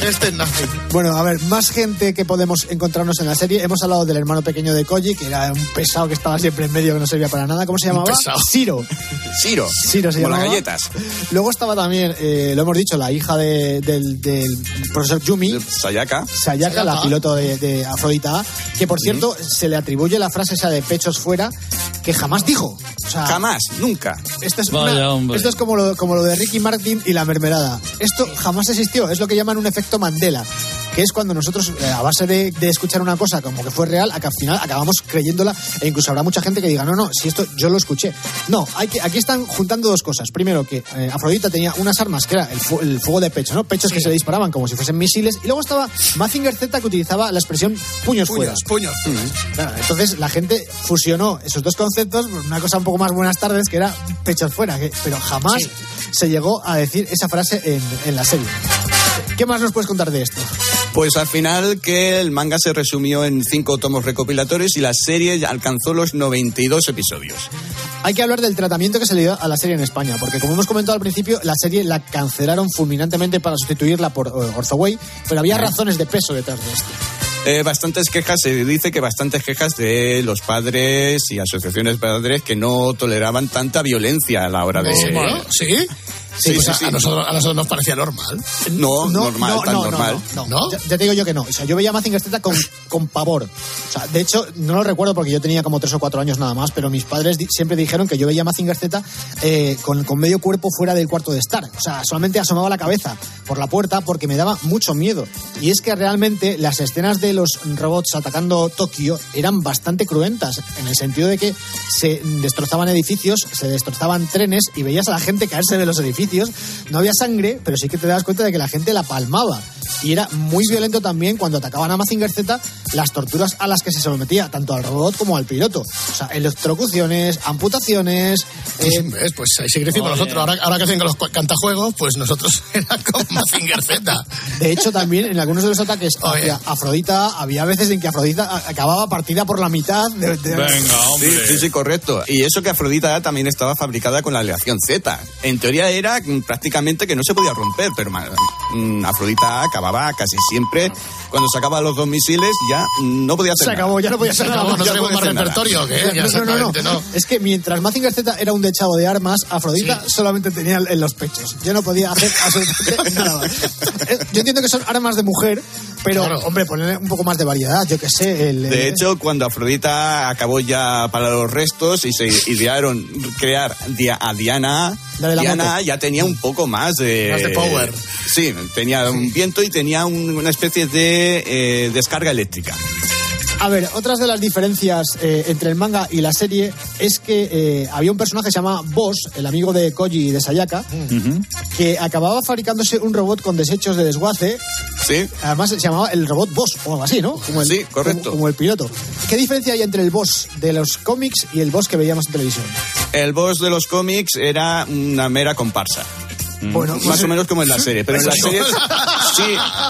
Este es nazi. Bueno, a ver, más gente que podemos encontrarnos en la serie. Hemos hablado del hermano pequeño de Koji, que era un pesado que estaba siempre en medio, que no servía para nada. ¿Cómo se llamaba? pesado. Siro. Siro. Siro se como las galletas. Luego estaba también, eh, lo hemos dicho, la hija de- del, del profesor Yumi. Sayaka. Sayaka, la piloto de, de Afrodita A, que por cierto se le atribuye la frase esa de pechos fuera que jamás dijo. O sea, Jamás, nunca. Esto es, Vaya, una- hombre. esto es como lo, como lo de Ricky Martin y la mermelada. Esto jamás existió. Es lo que llaman un efecto Mandela. Que es cuando nosotros, eh, a base de, de escuchar una cosa como que fue real, al final acabamos creyéndola. E incluso habrá mucha gente que diga, no, no, si esto yo lo escuché. No, hay que, aquí están juntando dos cosas. Primero, que eh, Afrodita tenía unas armas que era el, fu- el fuego de pecho, ¿no? Pechos que se disparaban como si fuesen misiles. Y luego estaba Mazinger Z que utilizaba la expresión puños, fuera. Puños, puños. Claro, entonces la gente fusionó esos dos conceptos por una cosa un poco más buenas tardes que era pechos fuera, que- pero jamás Sí. se llegó a decir esa frase en, en la serie. ¿Qué más nos puedes contar de esto? Pues al final que el manga se resumió en cinco tomos recopilatorios y la serie alcanzó los 92 episodios. Hay que hablar del tratamiento que se le dio a la serie en España, porque como hemos comentado al principio, la serie la cancelaron fulminantemente para sustituirla por eh, Orthoway, pero había razones de peso detrás de esto. Eh, bastantes quejas, se dice que bastantes quejas de los padres y asociaciones de padres que no toleraban tanta violencia a la hora de... ¿Sí? Sí, pues sí, a, sí. a nosotros, a nosotros nos parecía normal. No, normal, tan normal. No, no. Ya, ya te digo yo que no. O sea, yo veía Mazinger Z con, con pavor. O sea, de hecho, no lo recuerdo porque yo tenía como tres o cuatro años nada más, pero mis padres di- siempre dijeron que yo veía Mazinger Z eh, con, con medio cuerpo fuera del cuarto de estar. O sea, solamente asomaba la cabeza por la puerta porque me daba mucho miedo. Y es que realmente las escenas de los robots atacando Tokio eran bastante cruentas, en el sentido de que se destrozaban edificios, se destrozaban trenes y veías a la gente caerse de los edificios. No había sangre, pero sí que te das cuenta de que la gente la palmaba. Y era muy violento también cuando atacaban a Mazinger Z las torturas a las que se sometía, tanto al robot como al piloto. O sea, electrocuciones, amputaciones. eh, ¿Ves? Pues ahí decimos Joder. nosotros. Ahora, ahora que hacen con los cantajuegos, pues nosotros era con Mazinger Z. De hecho, también en algunos de los ataques hacia Afrodita, había veces en que Afrodita acababa partida por la mitad. De, de- Sí, sí, sí, correcto. Y eso que Afrodita también estaba fabricada con la aleación Z. En teoría era mm, prácticamente que no se podía romper, pero mm, Afrodita acababa casi siempre, cuando sacaba los dos misiles, ya no podía hacer Se nada. acabó, ya no podía Se nada acabó, más. no tenemos más repertorio. No, Ya no, no, no. no. Es que mientras Mazinger Z era un dechado de armas, Afrodita solamente tenía en los pechos. Ya no podía hacer absolutamente nada más. Eh, Yo entiendo que son armas de mujer, pero, hombre, ponerle un poco más de variedad, yo qué sé. El, De hecho, cuando Afrodita acabó ya para los restos y se idearon crear dia- a Diana, Diana ya tenía un poco más de... Más de power. Sí, tenía un viento y tenía un- una especie de eh, descarga eléctrica. A ver, otras de las diferencias eh, entre el manga y la serie es que eh, había un personaje que se llama Boss, el amigo de Koji y de Sayaka, que acababa fabricándose un robot con desechos de desguace. Sí. Además se llamaba el robot Boss o algo así, ¿no? Como el, Sí, correcto. Como, como el piloto. ¿Qué diferencia hay entre el Boss de los cómics y el Boss que veíamos en televisión? El boss de los cómics era una mera comparsa. Bueno, más pues- o menos como en la serie, pero en la serie sí,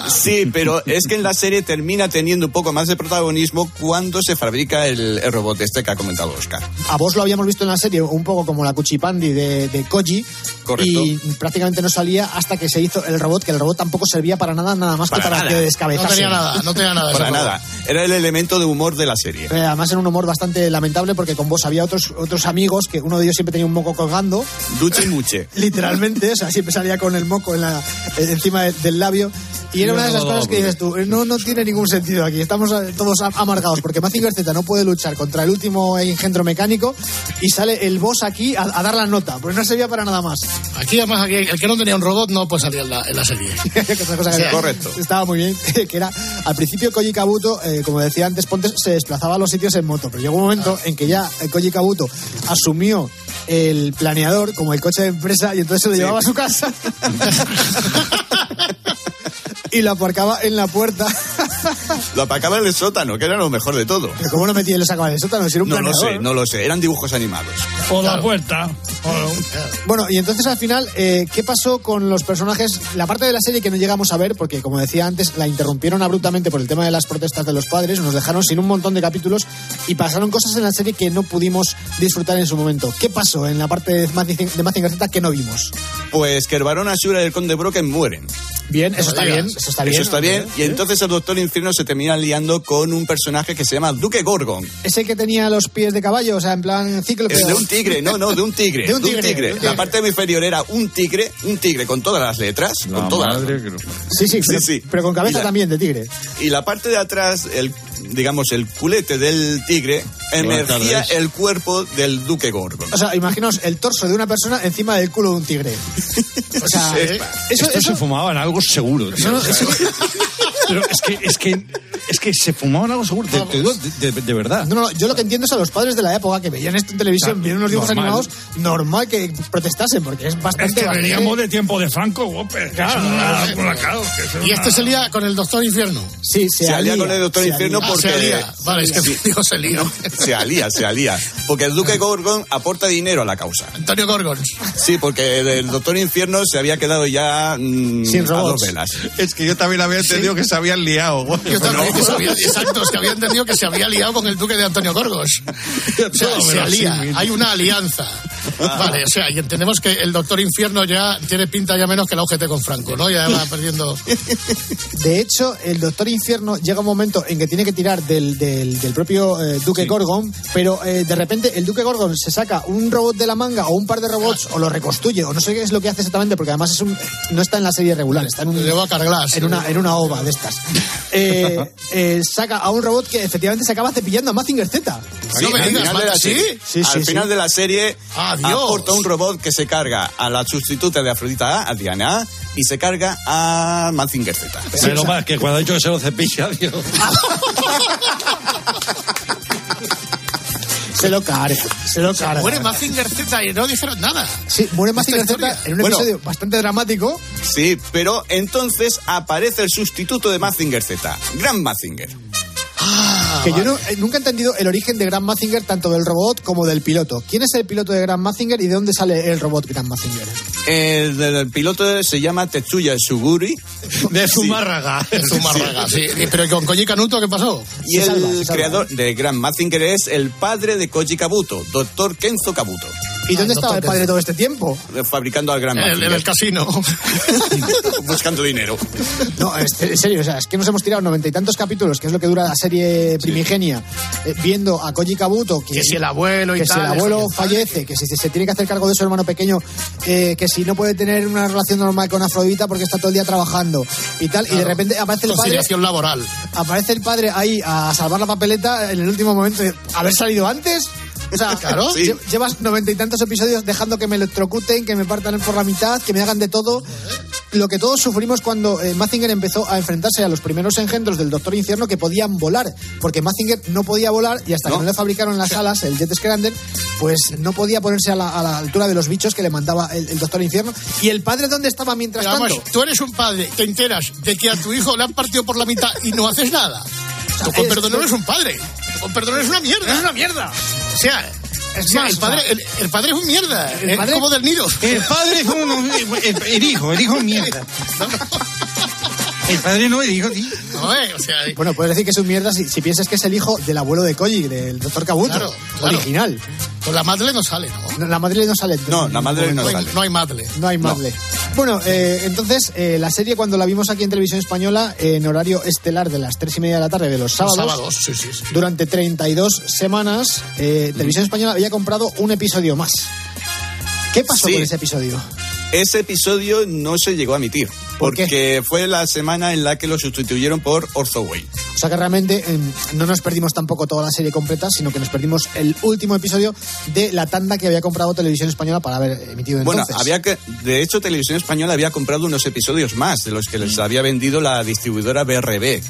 sí, pero es que en la serie termina teniendo un poco más de protagonismo cuando se fabrica el, el robot este que ha comentado Oscar. A Boss lo habíamos visto en la serie un poco como la Cuchipandi de, de Koji. Correcto. Y prácticamente no salía hasta que se hizo el robot, que el robot tampoco servía para nada, nada más Para que para nada. que descabezase. No tenía nada, no tenía nada. Para nada, era el elemento de humor de la serie. Eh, Además era un humor bastante lamentable porque con vos había otros, otros amigos que uno de ellos siempre tenía un moco colgando, Duche y muche. literalmente, o sea, siempre salía con el moco en la, eh, encima de- del labio. Y era una de esas cosas que dices tú, no, no tiene ningún sentido aquí, estamos eh, todos am- amargados porque Mazinger Z no puede luchar contra el último engendro mecánico y sale el boss aquí a, a dar la nota, pues no servía para nada más. Aquí, además, aquí, el que no tenía un robot no pues salía en la, en la serie. Otra cosa que Sí, era- correcto. Estaba muy bien, que era, al principio Koji Kabuto, eh, como decía antes Pontes, se desplazaba a los sitios en moto, pero llegó un momento en que ya eh, Koji Kabuto asumió el planeador como el coche de empresa y entonces se lo llevaba a su casa y lo aparcaba en la puerta. Lo apacaba en el sótano, que era lo mejor de todo. Pero ¿Cómo lo metía y lo sacaba del sótano? Si era un No lo sé, no lo sé, eran dibujos animados. Por la puerta. Bueno, y entonces al final, eh, ¿qué pasó con los personajes? La parte de la serie que no llegamos a ver, porque como decía antes, la interrumpieron abruptamente por el tema de las protestas de los padres, nos dejaron sin un montón de capítulos y pasaron cosas en la serie que no pudimos disfrutar en su momento. ¿Qué pasó en la parte de Mazinger Z que no vimos? Pues que el varón Ashura y el conde Brocken mueren. Bien, eso está bien, eso está bien. Eso está bien. Y entonces el Doctor Infierno se termina liando con un personaje que se llama Duque Gorgon. Ese que tenía los pies de caballo, o sea, en plan cíclope. Es de un tigre, no, no, de un tigre. De un tigre, de un tigre. La parte inferior era un tigre, un tigre con todas las letras, con todas. Sí, sí, pero, Sí, sí. pero con cabeza la- también de tigre. Y la parte de atrás, el, digamos, el culete del tigre, emergía el cuerpo del Duque Gorgon. O sea, imaginaos el torso de una persona encima del culo de un tigre. O sea, Sí. eso, Esto eso, se fumaban algo seguro, tío. no- O sea, Pero es que, es que, es que se fumaban algo seguro, te, te digo de, de- de verdad. No, no, yo lo que entiendo es a los padres de la época que veían esto en televisión, Claro, vieron unos dibujos normal. animados, normal que protestasen, porque es Es bastante. que bastante- veníamos de tiempo de Franco, Whopper, claro, que Y es este una- se lía con el Doctor Infierno. Sí, se, Se alía alía con el Doctor se Infierno alía. Ah, porque... se alía. Vale, es que Sí. digo se lía. Se alía, se alía. Porque el Duque Gorgon aporta dinero a la causa. Antonio Gorgon. Sí, porque el, Doctor Infierno se había quedado ya mm, Sin a dos robots. velas. Es que yo también había entendido que se habían liado. Yo también. Que se había, exacto, es que había entendido que se había liado con el duque de Antonio Gorgos. O sea, se alía, hay una alianza. Vale, o sea, y entendemos que el doctor Infierno ya tiene pinta ya menos que la UGT con Franco, ¿no? Ya va perdiendo. De hecho, el Doctor Infierno llega un momento en que tiene que tirar del, del, del propio eh, Duque Gorgon, pero eh, de repente el Duque Gorgon se saca un robot de la manga o un par de robots o lo reconstruye o no sé qué es lo que hace exactamente porque además es un, no está en la serie regular, está en, un, en, una, en una ova de Eh, eh, saca a un robot que efectivamente se acaba cepillando a Mazinger Z. Sí, al final de la serie, Sí, sí, al sí. final de la serie Adiós. aporta un robot que se carga a la sustituta de Afrodita A, a Diana A, y se carga a Mazinger Z. Pero más que cuando ha dicho que se lo cepilla, tío. Se lo carga, se lo carga. Muere Mazinger Z y no dijeron nada. Sí, muere Mazinger Z en un Bueno. episodio bastante dramático. Sí, pero entonces aparece el sustituto de Mazinger Z, Gran Mazinger. Que yo no- eh, nunca he entendido el origen de Grand Mazinger, tanto del robot como del piloto. ¿Quién es el piloto de Grand Mazinger y de dónde sale el robot Grand Mazinger? El, del piloto se llama Tetsuya Suguri. De Zumárraga. Zumárraga, sí. Pero con Koji Canuto, ¿qué pasó? Y Se el salva, se salva. creador de Gran Mazinger es el padre de Koji Kabuto, Dr. Kenzo Kabuto, ¿Y dónde estaba el padre todo este tiempo? fabricando al Gran En el, en Mazinger. el casino. buscando dinero. No, es- en serio, o sea, es que nos hemos tirado noventa y tantos capítulos, que es lo que dura la serie primigenia, eh, viendo a Koji Kabuto, que, Que si el abuelo y que si tal, el abuelo eso, fallece, que si se, se tiene que hacer cargo de su hermano pequeño, eh, que si no puede tener una relación normal con Afrodita porque está todo el día trabajando y tal, y de repente aparece el padre, laboral. aparece el padre ahí a salvar la papeleta en el último momento, de, ¿haber salido antes? O sea, Claro. lle- llevas noventa y tantos episodios dejando que me electrocuten, que me partan por la mitad, que me hagan de todo. Lo que todos sufrimos cuando eh, Mazinger empezó a enfrentarse a los primeros engendros del Doctor Infierno que podían volar, porque Mazinger no podía volar y hasta No. que no le fabricaron las alas, el Jet Scrander, pues no podía ponerse a la, a la altura de los bichos que le mandaba el, el Doctor Infierno. ¿Y el padre dónde estaba mientras Pero vamos, tanto? tú eres un padre, te enteras de que a tu hijo le han partido por la mitad y no haces nada. Tú con es- perdón no eres un padre. Tú con perdón eres una mierda. ¡Es una mierda! O sea, o sea, más, el, padre, el, el padre es un mierda. el es padre- como del nido. El padre es como el, el hijo, el hijo es mierda. El padre no, el hijo sí. No, eh, o sea, Bueno, puedes decir que es un mierda si, si piensas que es el hijo del abuelo de Koji, del Doctor Kabuto, Claro, claro. original. con la madre no sale, ¿no? No, La madre no sale. No, la madre no No hay, sale. no hay madre. No hay madre. Bueno, eh, entonces, eh, la serie cuando la vimos aquí en Televisión Española, en horario estelar de las tres y media de la tarde de los sábados, Sábados, sí, sí, sí. durante 32 semanas, eh, Televisión Española había comprado un episodio más. ¿Qué pasó Sí. con ese episodio? Ese episodio no se llegó a emitir, ¿Por qué? porque fue la semana en la que lo sustituyeron por Orthoway. O sea que realmente eh, no nos perdimos tampoco toda la serie completa, sino que nos perdimos el último episodio de la tanda que había comprado Televisión Española para haber emitido Bueno, entonces. había que, de hecho, Televisión Española había comprado unos episodios más de los que les había vendido la distribuidora BRB.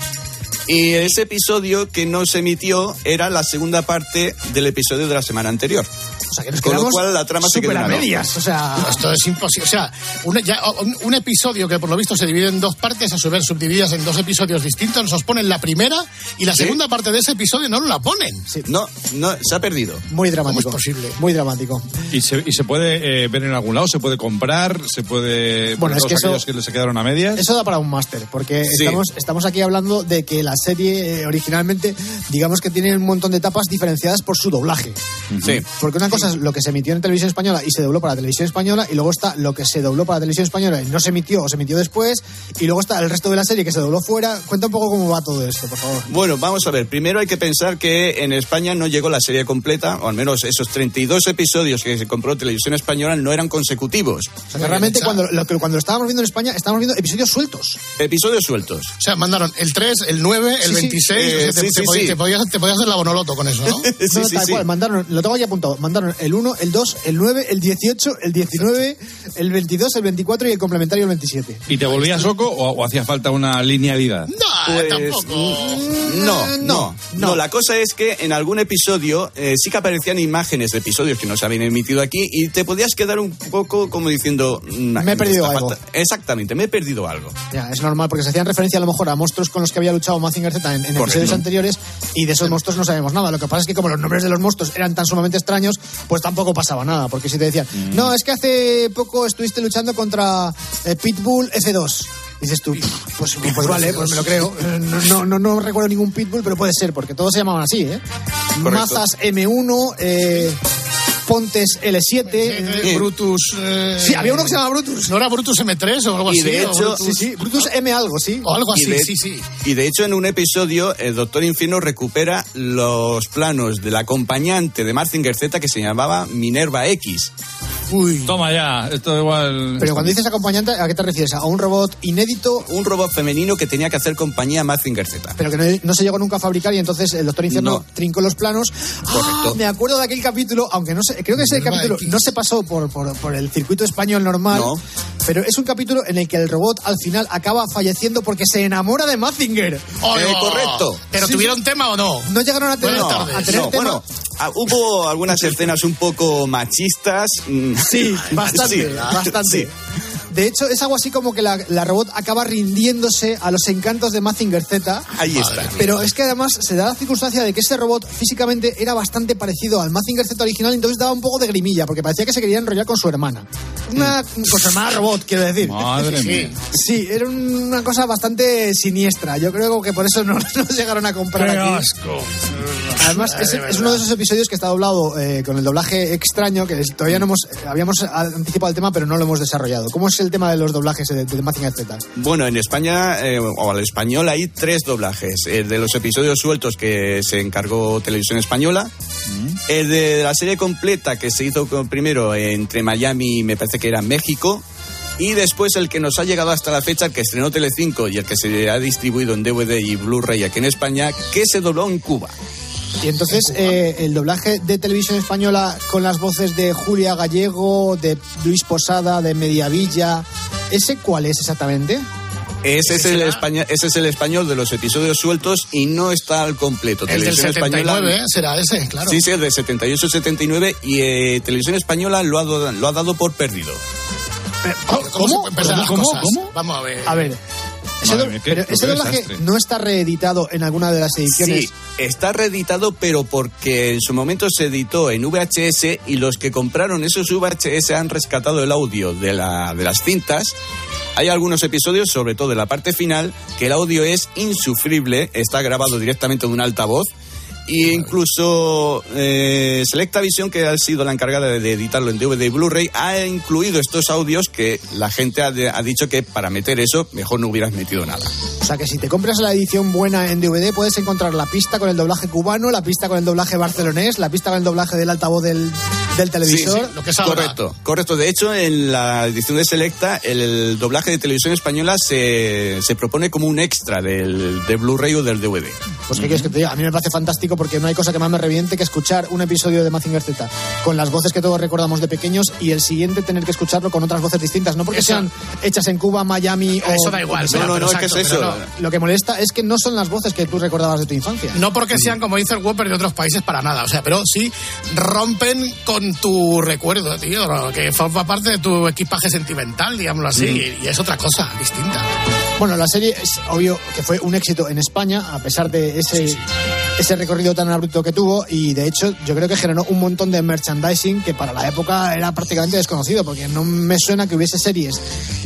Y ese episodio que no se emitió era la segunda parte del episodio de la semana anterior. O sea que nos Con lo cual la trama se quedó a medias. O sea, Esto es imposible. O sea, una- ya, un, un episodio que por lo visto se divide en dos partes, a su vez subdivididas en dos episodios distintos, nos ponen la primera y la Sí. segunda parte de ese episodio no nos la ponen. No, no, se ha perdido. muy dramático. ¿Cómo es posible? Muy dramático. ¿Y se, y se puede eh, ver en algún lado? ¿Se puede comprar? ¿Se puede...? Bueno, es que eso- que se quedaron a medias? Eso da para un máster, porque Sí. estamos, estamos aquí hablando de que la serie eh, originalmente, digamos que tiene un montón de etapas diferenciadas por su doblaje. Sí. Porque una cosa es lo que se emitió en televisión española y se dobló para televisión española, y luego está lo que se dobló para televisión española y no se emitió o se emitió después, y luego está el resto de la serie que se dobló fuera. Cuenta un poco cómo va todo esto, por favor. Bueno, vamos a ver. Primero hay que pensar que en España no llegó la serie completa, o al menos esos 32 episodios que se compró Televisión Española no eran consecutivos. O sea, que realmente cuando lo, que- cuando lo estábamos viendo en España, estábamos viendo episodios sueltos. Episodios sueltos. O sea, mandaron el 3, el 9, el Sí, sí. 26. Eh, o sea, te, sí, te sí, podías, sí. te podías- te podías hacer la bonoloto con eso, ¿no? Sí, no, sí, tal sí. cual, mandaron, lo tengo aquí apuntado, mandaron el 1, el 2, el 9, el 18, el 19, el 22, el 24 y el complementario el 27. ¿Y te volvías loco o, o hacía falta una linealidad? No, Pues, tampoco. No, no, no, no. La cosa es que en algún episodio eh, sí que aparecían imágenes de episodios que no se habían emitido aquí y te podías quedar un poco como diciendo... "Mm, Me he perdido algo". falta- Exactamente, me he perdido algo. Ya, es normal, porque se hacían referencia a lo mejor a monstruos con los que había luchado Mazinger Z en, en episodios anteriores y de esos monstruos no sabemos nada. Lo que pasa es que como los nombres de los monstruos eran tan sumamente extraños, pues tampoco pasaba nada, porque si te decían, Mm. no, es que hace poco estuviste luchando contra eh, Pitbull F2. Dices tú, pues, pues vale, pues me lo creo. Eh, No, no, no, no recuerdo ningún Pitbull, pero puede ser, porque todos se llamaban así, ¿eh? Correcto. Mazas M1, eh, Pontes L7, eh, Brutus. eh, Sí, había uno que se llamaba Brutus. ¿No era Brutus M3 o algo Y así? de hecho- Brutus- Sí, sí, Brutus M algo, sí. O algo así, de- sí, sí. Y de hecho, en un episodio, el Doctor Infierno recupera los planos del acompañante de Mazinger Z que se llamaba Minerva X. Uy. Toma ya, esto igual. Pero cuando dices acompañante, ¿a qué te refieres? ¿A un robot inédito, Un robot femenino que tenía que hacer compañía a Mazinger Z. pero que no, no se llegó nunca a fabricar y entonces el Doctor Infierno No. trincó los planos? Correcto. Ah, me acuerdo de aquel capítulo, aunque no sé, creo que ese capítulo no se pasó por, por, por el circuito español normal, No. Pero es un capítulo en el que el robot al final acaba falleciendo porque se enamora de Mazinger. Eh, correcto. ¿Pero Sí, tuvieron tema o no? No llegaron a tener, Buenas a tardes. tener No, tema. bueno, ah, hubo algunas escenas un poco machistas. mm, Sí, bastante, Sí, bastante. sí. De hecho, es algo así como que la, la robot acaba rindiéndose a los encantos de Mazinger Z. Ahí está. Pero es que además se da la circunstancia de que ese robot físicamente era bastante parecido al Mazinger Z original, entonces daba un poco de grimilla, porque parecía que se quería enrollar con su hermana. Una, con su hermana robot, quiero decir. Madre mía. Sí, era una cosa bastante siniestra. Yo creo que por eso no, no llegaron a comprar ¡Qué aquí. asco! Además, es, es uno de esos episodios que está doblado eh, con el doblaje extraño, que todavía no hemos, habíamos anticipado el tema, pero no lo hemos desarrollado. ¿Cómo es el tema de los doblajes de, de Mazinger Z? Bueno, en España, eh, o al español, hay tres doblajes. El de los episodios sueltos que se encargó Televisión Española. El de la serie completa que se hizo con- primero entre Miami y me parece que era México. Y después el que nos ha llegado hasta la fecha, el que estrenó Telecinco y el que se ha distribuido en DVD y Blu-ray aquí en España, que se dobló en Cuba. Y entonces, eh, el doblaje de televisión española con las voces de Julia Gallego, de Luis Posada, de Mediavilla, ¿ese cuál es exactamente? Ese es, el español, ese es el español de los episodios sueltos y no está al completo. El del Televisión 79, Española- ¿eh? Será ese, claro. Sí, sí, el de 78-79 y eh, Televisión Española lo ha, lo ha dado por perdido. ¿Cómo? ¿Cómo? las ¿Cómo? cosas? ¿Cómo? Vamos a ver. A ver, ese, Madre do- mía, qué- pero ese doblaje desastre. no está reeditado en alguna de las ediciones. Sí, está reeditado, pero porque en su momento se editó en VHS y los que compraron esos VHS han rescatado el audio de, la, de las cintas. Hay algunos episodios, sobre todo en la parte final, que el audio es insufrible, está grabado directamente de un altavoz. Y incluso eh, Selecta Visión, que ha sido la encargada de, de editarlo en DVD y Blu-ray, ha incluido estos audios que la gente ha, de- ha dicho que para meter eso mejor no hubieras metido nada. O sea que si te compras la edición buena en DVD puedes encontrar la pista con el doblaje cubano, la pista con el doblaje barcelonés, la pista con el doblaje del altavoz del, del televisor. sí, lo que es ahora. Correcto, correcto. De hecho, en la edición de Selecta, el, el doblaje de televisión española se, se propone como un extra del, de Blu-ray o del DVD. Pues qué quieres que te diga, a mí me parece fantástico porque no hay cosa que más me reviente que escuchar un episodio de Mazinger Z con las voces que todos recordamos de pequeños y el siguiente tener que escucharlo con otras voces distintas, no porque Eso- sean hechas en Cuba, Miami o Eso da igual, pero no, no, es que exacto, es eso. no. Lo que molesta es que no son las voces que tú recordabas de tu infancia. No porque sean, como dice el Whopper, de otros países para nada. O sea, pero sí rompen con tu recuerdo, tío. Que forma parte de tu equipaje sentimental, digámoslo así. Y, y es otra cosa distinta. Bueno, la serie es obvio que fue un éxito en España, a pesar de ese, ese recorrido tan abrupto que tuvo, y de hecho yo creo que generó un montón de merchandising que para la época era prácticamente desconocido, porque no me suena que hubiese series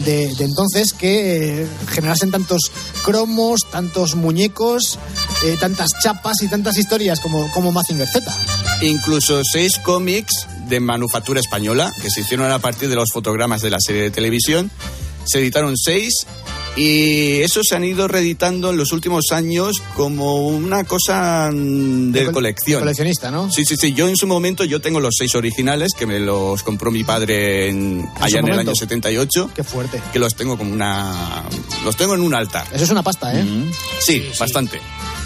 de, entonces que eh, generasen tantos cromos, tantos muñecos, eh, tantas chapas y tantas historias como, como Mazinger Z. Incluso seis cómics de manufactura española que se hicieron a partir de los fotogramas de la serie de televisión. Se editaron seis y esos se han ido reeditando en los últimos años como una cosa mm, de col- colección. Coleccionista, ¿no? Sí, sí, sí. Yo en su momento yo tengo los seis originales que me los compró mi padre en, allá en el año 78. Qué fuerte. Que los tengo como una... Los tengo en un altar. Eso es una pasta, ¿eh? Sí, bastante.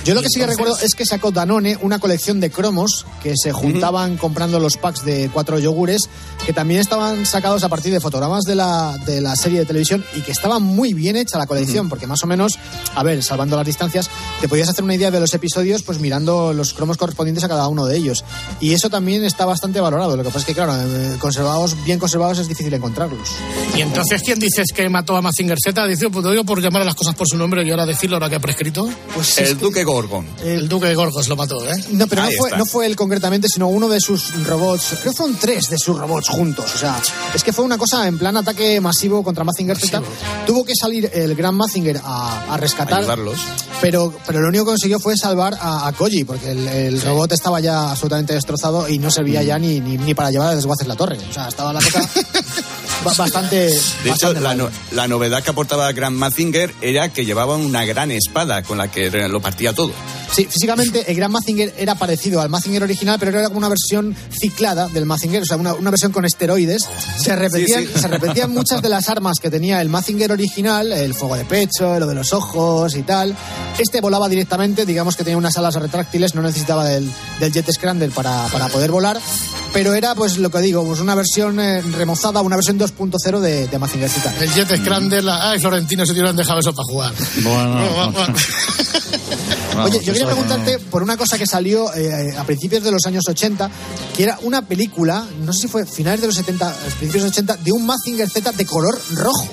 Yo lo que sí que recuerdo es que sacó Danone una colección de cromos que se juntaban comprando los packs de cuatro yogures que también estaban sacados a partir de fotogramas de la, de la serie de televisión y que estaba muy bien hecha la colección porque más o menos, a ver, salvando las distancias, te podías hacer una idea de los episodios pues mirando los cromos correspondientes a cada uno de ellos. Y eso también está bastante valorado. Lo que pasa es que, claro, eh, conservados, bien conservados es difícil encontrarlos. Y entonces, ¿quién dices que mató a Mazinger Z? Dice, pues digo por llamar a las cosas por su nombre y ahora decirlo ahora que ha prescrito. Pues El Duque Gold. Gorgon. El duque de Gorgos lo mató, ¿eh? No, pero no fue, no fue él concretamente, sino uno de sus robots. Creo que fueron tres de sus robots juntos. O sea, es que fue una cosa en plan ataque masivo contra Mazinger Z. Tuvo que salir el gran Mazinger a, a rescatar. Ayudarlos. Pero, pero lo único que consiguió fue salvar a, a Koji, porque el, el robot estaba ya absolutamente destrozado y no servía Mm. ya ni, ni, ni para llevar a desguaces la torre. O sea, estaba la cosa bastante. De hecho, la, no- la novedad que aportaba Grand Mazinger era que llevaba una gran espada con la que lo partía todo. Sí, físicamente el Gran Mazinger era parecido al Mazinger original, pero era como una versión ciclada del Mazinger, o sea, una, una versión con esteroides. Se repetían, Sí, sí. se repetían muchas de las armas que tenía el Mazinger original, el fuego de pecho, lo de los ojos y tal. Este volaba directamente, digamos que tenía unas alas retráctiles, no necesitaba del, del Jet Scrambler para, para poder volar, pero era, pues lo que digo, pues una versión eh, remozada, una versión 2.0 de, de Mazinger. El Jet Scrambler, la... ay, Florentino, se te hubieran dejado eso para jugar. Bueno, Oye, yo quería preguntarte por una cosa que salió eh, a principios de los años 80, que era una película, no sé si fue finales de los 70, principios de los 80, de un Mazinger Z de color rojo.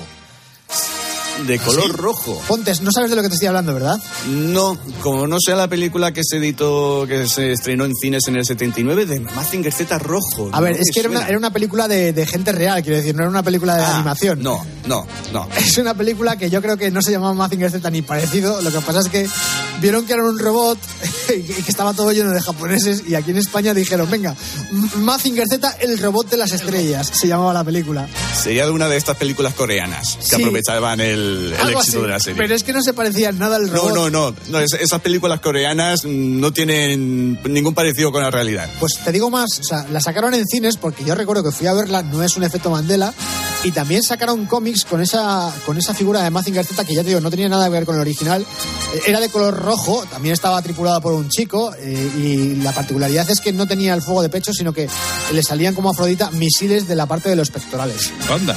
De color rojo. Pontes, no sabes de lo que te estoy hablando, ¿verdad? No, como no sea la película que se editó, que se estrenó en cines en el 79, de Mazinger Z rojo. A ver, No es que era una, suena. era una película de, de gente real, quiero decir, no era una película de Ah, animación. No, no, no. Es una película que yo creo que no se llamaba Mazinger Z ni parecido. Lo que pasa es que vieron que era un robot y que estaba todo lleno de japoneses y aquí en España dijeron, venga, Mazinger Z, el robot de las estrellas, se llamaba la película. Sería de una de estas películas coreanas que Sí. aprovechaban el, el éxito así. de la serie. Pero es que no se parecía nada al No, robot. no, no, no, es- esas películas coreanas no tienen ningún parecido con la realidad. Pues te digo más, o sea, la sacaron en cines porque yo recuerdo que fui a verla, no es un efecto Mandela, y también sacaron cómics con esa, con esa figura de Mazinger Z que ya te digo, no tenía nada que ver con el original, Eh, era de color rojo, también estaba tripulada por un chico, eh, y la particularidad es que no tenía el fuego de pecho, sino que le salían como Afrodita misiles de la parte de los pectorales. Anda.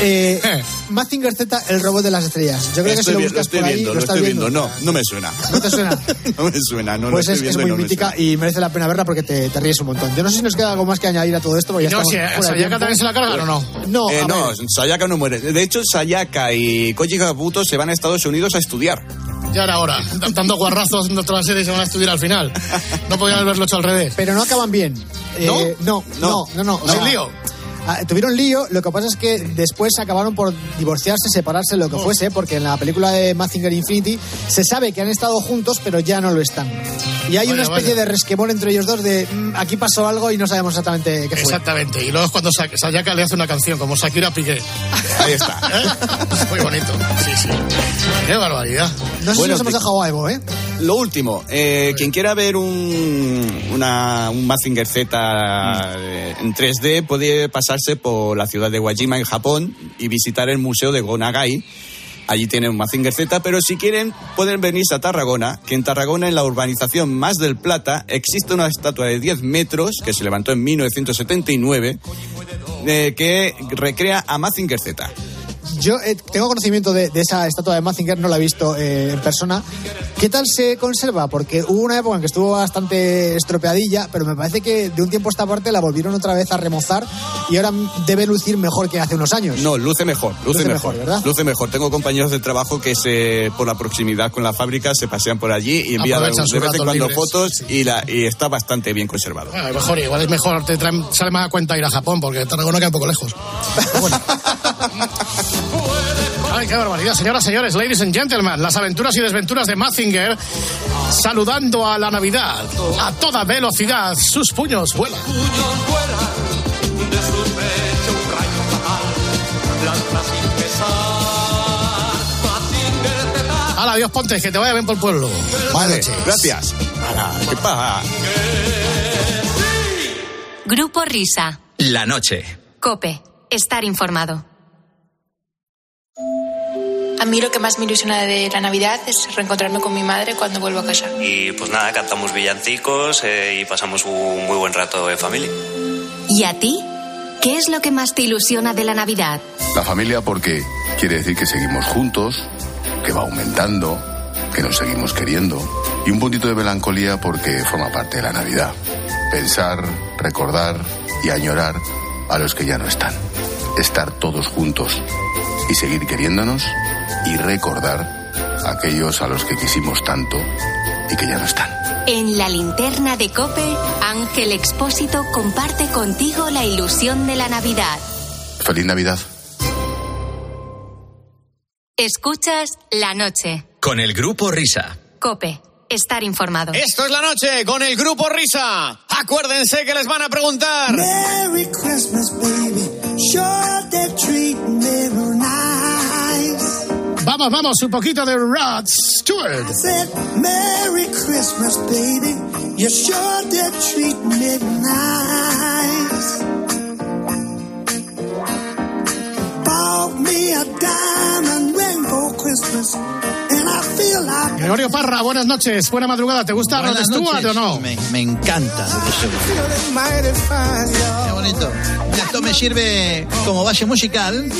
Eh, Mazinger Z, el robot de las estrellas. Yo creo que si Estoy lo buscas estoy por ahí, viendo, lo lo estás estoy viendo. viendo. No, no me suena. ¿No te suena? no me suena, no, pues lo es, estoy es viendo y muy no mítica y merece la pena verla porque te, te ríes un montón. Yo no sé si nos queda algo más que añadir a todo esto. Porque no, si Sayaka también se la cargan o no. No, Eh, no, Sayaka no muere. De hecho, Sayaka y Koji Kabuto se van a Estados Unidos a estudiar. Ya era hora. Dando guarrazos haciendo toda la serie y se van a estudiar al final. No podían haberlo hecho al revés. pero no acaban bien. Eh, no, no, no, no. o ¿Sin sea, lío? Ah, Tuvieron lío, lo que pasa es que después acabaron por divorciarse, separarse, lo que fuese, porque en la película de Mazinger Infinity se sabe que han estado juntos, pero ya no lo están. Y hay Vaya, una especie vaya. de resquemor entre ellos dos de "Mm, aquí pasó algo y no sabemos exactamente qué fue. Exactamente. Y luego es cuando Sa- Sayaka le hace una canción, como Shakira Piqué. Ahí está. ¿Eh? Muy bonito. Sí, sí. Qué barbaridad. No sé Bueno, si nos hemos te- dejado algo, ¿eh? Lo último, eh, quien quiera ver un, una, un Mazinger Z eh, en 3D puede pasarse por la ciudad de Wajima en Japón y visitar el museo de Gonagai. Allí tienen un Mazinger Z, pero si quieren pueden venirse a Tarragona, que en Tarragona, en la urbanización Más del Plata, existe una estatua de 10 metros que se levantó en 1979 eh, que recrea a Mazinger Z. Yo eh, tengo conocimiento de, de esa estatua de Mazinger, no la he visto eh, en persona. ¿Qué tal se conserva? Porque hubo una época en que estuvo bastante estropeadilla, pero me parece que de un tiempo a esta parte la volvieron otra vez a remozar y ahora debe lucir mejor que hace unos años. No, luce mejor, luce, Luce mejor, mejor, ¿verdad? Luce mejor. Tengo compañeros de trabajo que se, por la proximidad con la fábrica se pasean por allí y envían de vez en cuando libres. fotos y, la, y está bastante bien conservado. Bueno, mejor, igual es mejor, te traen- sale más a cuenta ir a Japón, porque Tarragona queda un poco lejos. Bueno. Ay, qué barbaridad, señoras, señores, ladies and gentlemen, las aventuras y desventuras de Mazinger, saludando a la Navidad a toda velocidad, sus puños vuelan. Hala, adiós, Ponte, que te vaya bien por el pueblo. Buenas Vale, noches. gracias. Hala, ¿Qué pasa? Grupo Risa. La noche. Cope. Estar informado. A mí lo que más me ilusiona de la Navidad es reencontrarme con mi madre cuando vuelvo a casa. Y pues nada, cantamos villancicos eh, y pasamos un muy buen rato en familia. ¿Y a ti? ¿Qué es lo que más te ilusiona de la Navidad? La familia porque quiere decir que seguimos juntos, que va aumentando, que nos seguimos queriendo. Y un puntito de melancolía porque forma parte de la Navidad. Pensar, recordar y añorar a los que ya no están. Estar todos juntos y seguir queriéndonos y recordar a aquellos a los que quisimos tanto y que ya no están. En la linterna de Cope, Ángel Expósito comparte contigo la ilusión de la Navidad. Feliz Navidad. Escuchas la noche. Con el grupo Risa. Cope, estar informado. Esto es la noche con el grupo Risa. Acuérdense que les van a preguntar. Merry Christmas, baby. Vamos, vamos, un poquito de Rod Stewart. I said, Merry Christmas, baby. You sure they're treating me nice. Bought me a diamond ring for Christmas. And I feel like Gregorio Parra, buenas noches, buena madrugada. ¿Te gusta Rod Stewart o no? Me, me encanta. Qué bonito. Esto me sirve como base musical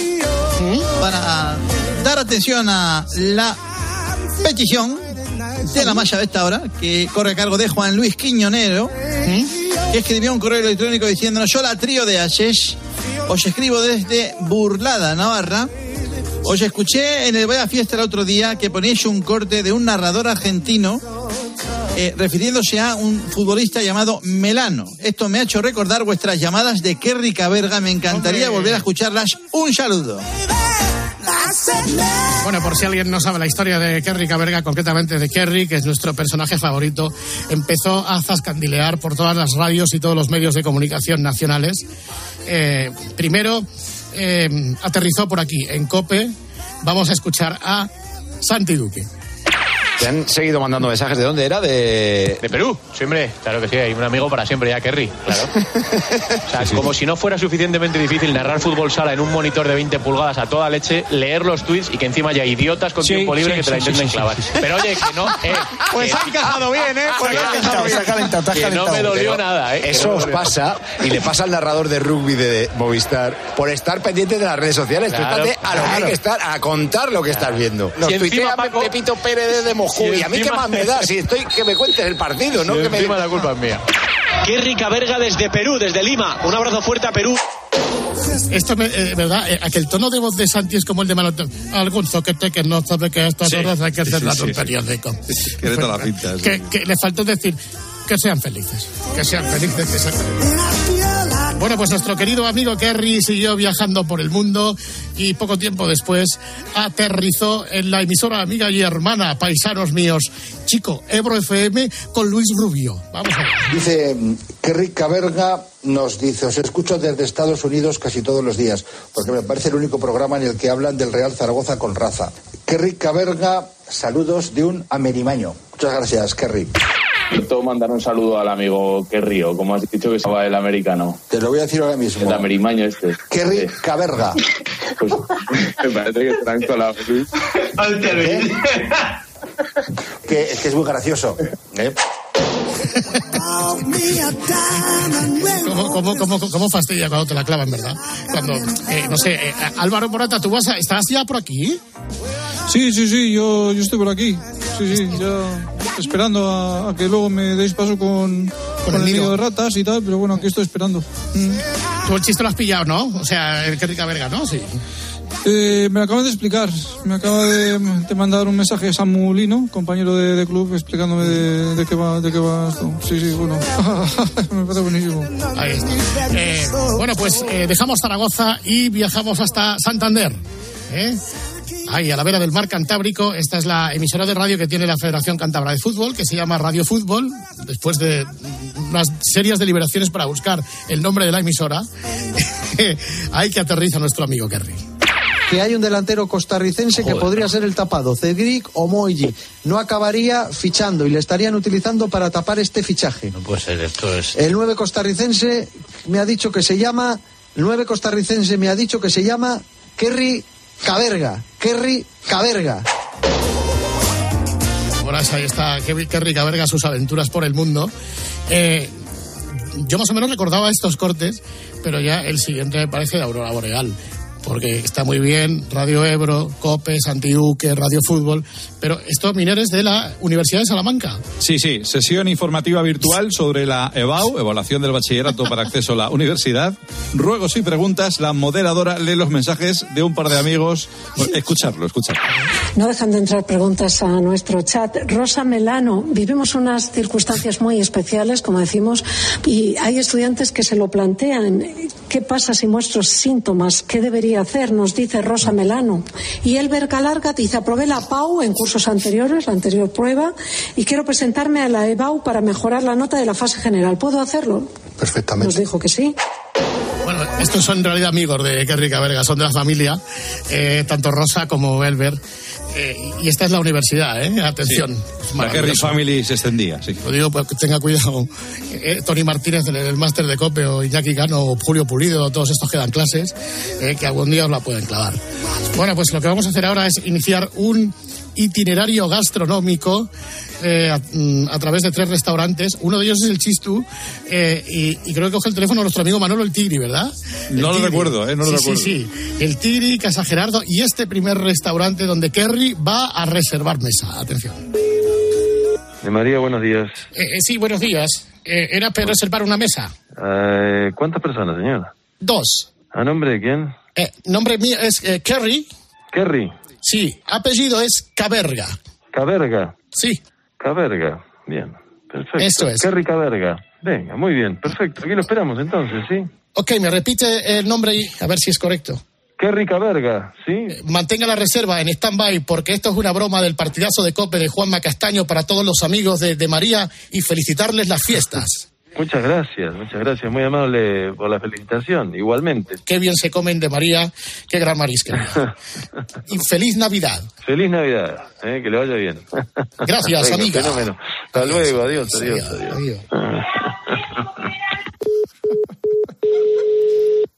para dar atención a la petición de la malla de esta hora, que corre a cargo de Juan Luis Quiñonero, que escribió un correo electrónico diciéndonos, yo la trío de Ashesh, os escribo desde Burlada, Navarra, os escuché en el Vaya Fiesta el otro día que poníais un corte de un narrador argentino eh, refiriéndose a un futbolista llamado Melano. Esto me ha hecho recordar vuestras llamadas de Kerry Caberga. Me encantaría Hombre. volver a escucharlas. Un saludo. Bueno, por si alguien no sabe la historia de Kerry Caberga, concretamente de Kerry, que es nuestro personaje favorito, empezó a zascandilear por todas las radios y todos los medios de comunicación nacionales. Eh, primero eh, aterrizó por aquí, en COPE. Vamos a escuchar a Santi Duque. Te han seguido mandando mensajes. ¿De dónde era? De... De Perú, siempre, claro que sí, hay un amigo para siempre ya, Kerry, claro. O sea, como si no fuera suficientemente difícil narrar fútbol sala en un monitor de 20 pulgadas a toda leche, leer los tweets y que encima haya idiotas con Sí, tiempo libre sí, que te la sí, intenten sí, sí, clavar. sí, sí. Pero oye, que no, eh, Pues que- han encajado bien, ¿eh? Pues han encajado bien. que no me dolió nada, eh. Eso os pasa y le pasa al narrador de rugby de Movistar por estar pendiente de las redes sociales. Tú Claro, estate a lo que hay claro. que estar, a contar lo que estás viendo. Los Y encima, Paco- Pepito Pérez desde Moscú. y Y, a mí qué más me da si estoy que me cuentes el partido, ¿no? Que me... encima la culpa es mía. Kerry Caberga desde Perú, desde Lima. Un abrazo fuerte a Perú. Esto, me, eh, ¿verdad? Eh, aquel tono de voz de Santi es como el de Manolo. Algún zoquete que no sabe que a estas Sí. horas hay que hacer Sí, la sí, tontería la pinta, sí. que, que le faltó decir que sean felices. Que sean felices, que sean felices. Bueno, pues nuestro querido amigo Kerry siguió viajando por el mundo y poco tiempo después aterrizó en la emisora amiga y hermana, paisanos míos, Chico, Ebro FM con Luis Rubio. Vamos a ver. Dice Kerry Caberga nos dice, os escucho desde Estados Unidos casi todos los días, porque me parece el único programa en el que hablan del Real Zaragoza con raza. Kerry Caberga, saludos de un amerimaño. Muchas gracias, Kerry. Quiero mandar un saludo al amigo Kerrio, como has dicho que estaba el americano. Te lo voy a decir ahora mismo. El amerimaño este. Kerry Caberga. Pues, me parece que están colados. ¿Eh? que, es que es muy gracioso. ¿eh? ¿Cómo, cómo, cómo, cómo fastidia cuando te la clavan, verdad? Cuando, eh, no sé, eh, Álvaro Morata, ¿tú vas a, estás ya por aquí? Sí, sí, sí, yo, yo estoy por aquí. Sí, sí, ya esperando a, a que luego me deis paso con, con, el el nido. de ratas y tal, pero bueno, aquí estoy esperando. Mm. Tú el chiste lo has pillado, ¿no? O sea, el que rica verga, ¿no? Sí. Eh, me lo acaban de explicar. Me acaba de, de mandar un mensaje Samu Lino, compañero de, de club, explicándome de, de qué va, de qué va esto. Sí, sí, bueno. me parece buenísimo. Ahí está. Eh, bueno, pues eh, dejamos Zaragoza y viajamos hasta Santander. ¿eh? Ahí, a la vera del mar Cantábrico, esta es la emisora de radio que tiene la Federación Cántabra de Fútbol, que se llama Radio Fútbol, después de unas serias deliberaciones para buscar el nombre de la emisora. Ahí que aterriza nuestro amigo Kerry. que hay un delantero costarricense que podría ser el tapado, Cedric o Moigi. No acabaría fichando y le estarían utilizando para tapar este fichaje. No puede ser, esto es... El 9 costarricense me ha dicho que se llama, el 9 costarricense me ha dicho que se llama Kerry Caberga. Kerry Caberga. Ahora ahí está Kerry Kerry Caberga, sus aventuras por el mundo. Eh, yo más o menos recordaba estos cortes, pero ya el siguiente me parece de Aurora Boreal. Porque está muy bien Radio Ebro, COPE, Santiuque, Radio Fútbol, pero estos mineros de la Universidad de Salamanca. Sí, sí, sesión informativa virtual sobre la EBAU, evaluación del bachillerato para acceso a la universidad. Ruegos y preguntas, la moderadora lee los mensajes de un par de amigos. Escucharlo, escucharlo. No dejan de entrar preguntas a nuestro chat. Rosa Melano, vivimos unas circunstancias muy especiales, como decimos, y hay estudiantes que se lo plantean. ¿Qué pasa si muestro síntomas? ¿Qué debería hacer? Nos dice Rosa Melano. Y Elber Galarga dice, aprobé la PAU en cursos anteriores, la anterior prueba, y quiero presentarme a la EBAU para mejorar la nota de la fase general. ¿Puedo hacerlo? Perfectamente. Nos dijo que sí. Bueno, estos son en realidad amigos de Kerry Caberga, son de la familia, eh, tanto Rosa como Elber. Eh, y esta es la universidad, ¿eh? Atención. La Kerry. Family se extendía, sí. Lo digo tenga cuidado. Eh, Tony Martínez del, del máster de COPE o Iñaki Cano o Julio Pulido, todos estos que dan clases, eh, que algún día os la pueden clavar. Bueno, pues lo que vamos a hacer ahora es iniciar un itinerario gastronómico eh, a, mm, a través de tres restaurantes. Uno de ellos es el Chistu eh, y, y creo que coge el teléfono nuestro amigo Manolo el Tigri, ¿verdad? El No lo Tigri. recuerdo, ¿eh? No lo Sí, recuerdo. Sí, sí. El Tigri, Casa Gerardo y este primer restaurante donde Kerry va a reservar mesa. Atención. De María, buenos días. Eh, eh, sí, buenos días. Eh, era para reservar una mesa. Eh, ¿Cuántas personas, señora? Dos. ¿A nombre de quién? Eh, nombre mío es eh, Kerry. Kerry. Sí. Apellido es Caberga. Caberga. Sí. Caberga. Bien. Perfecto. Eso es. Kerry Caberga. Venga, muy bien. Perfecto. Aquí lo esperamos entonces, ¿sí? Ok, me repite el nombre y a ver si es correcto. Kerry Caberga, ¿sí? Mantenga la reserva en stand-by porque esto es una broma del partidazo de Cope de Juanma Castaño para todos los amigos de, de María y felicitarles las fiestas. Muchas gracias, muchas gracias. Muy amable por la felicitación. Igualmente. Qué bien se comen de María, qué gran marisca. Y feliz Navidad. Feliz Navidad. ¿eh? Que le vaya bien. Gracias, Venga, amiga. fenómeno. Hasta luego. Adiós, adiós, adiós.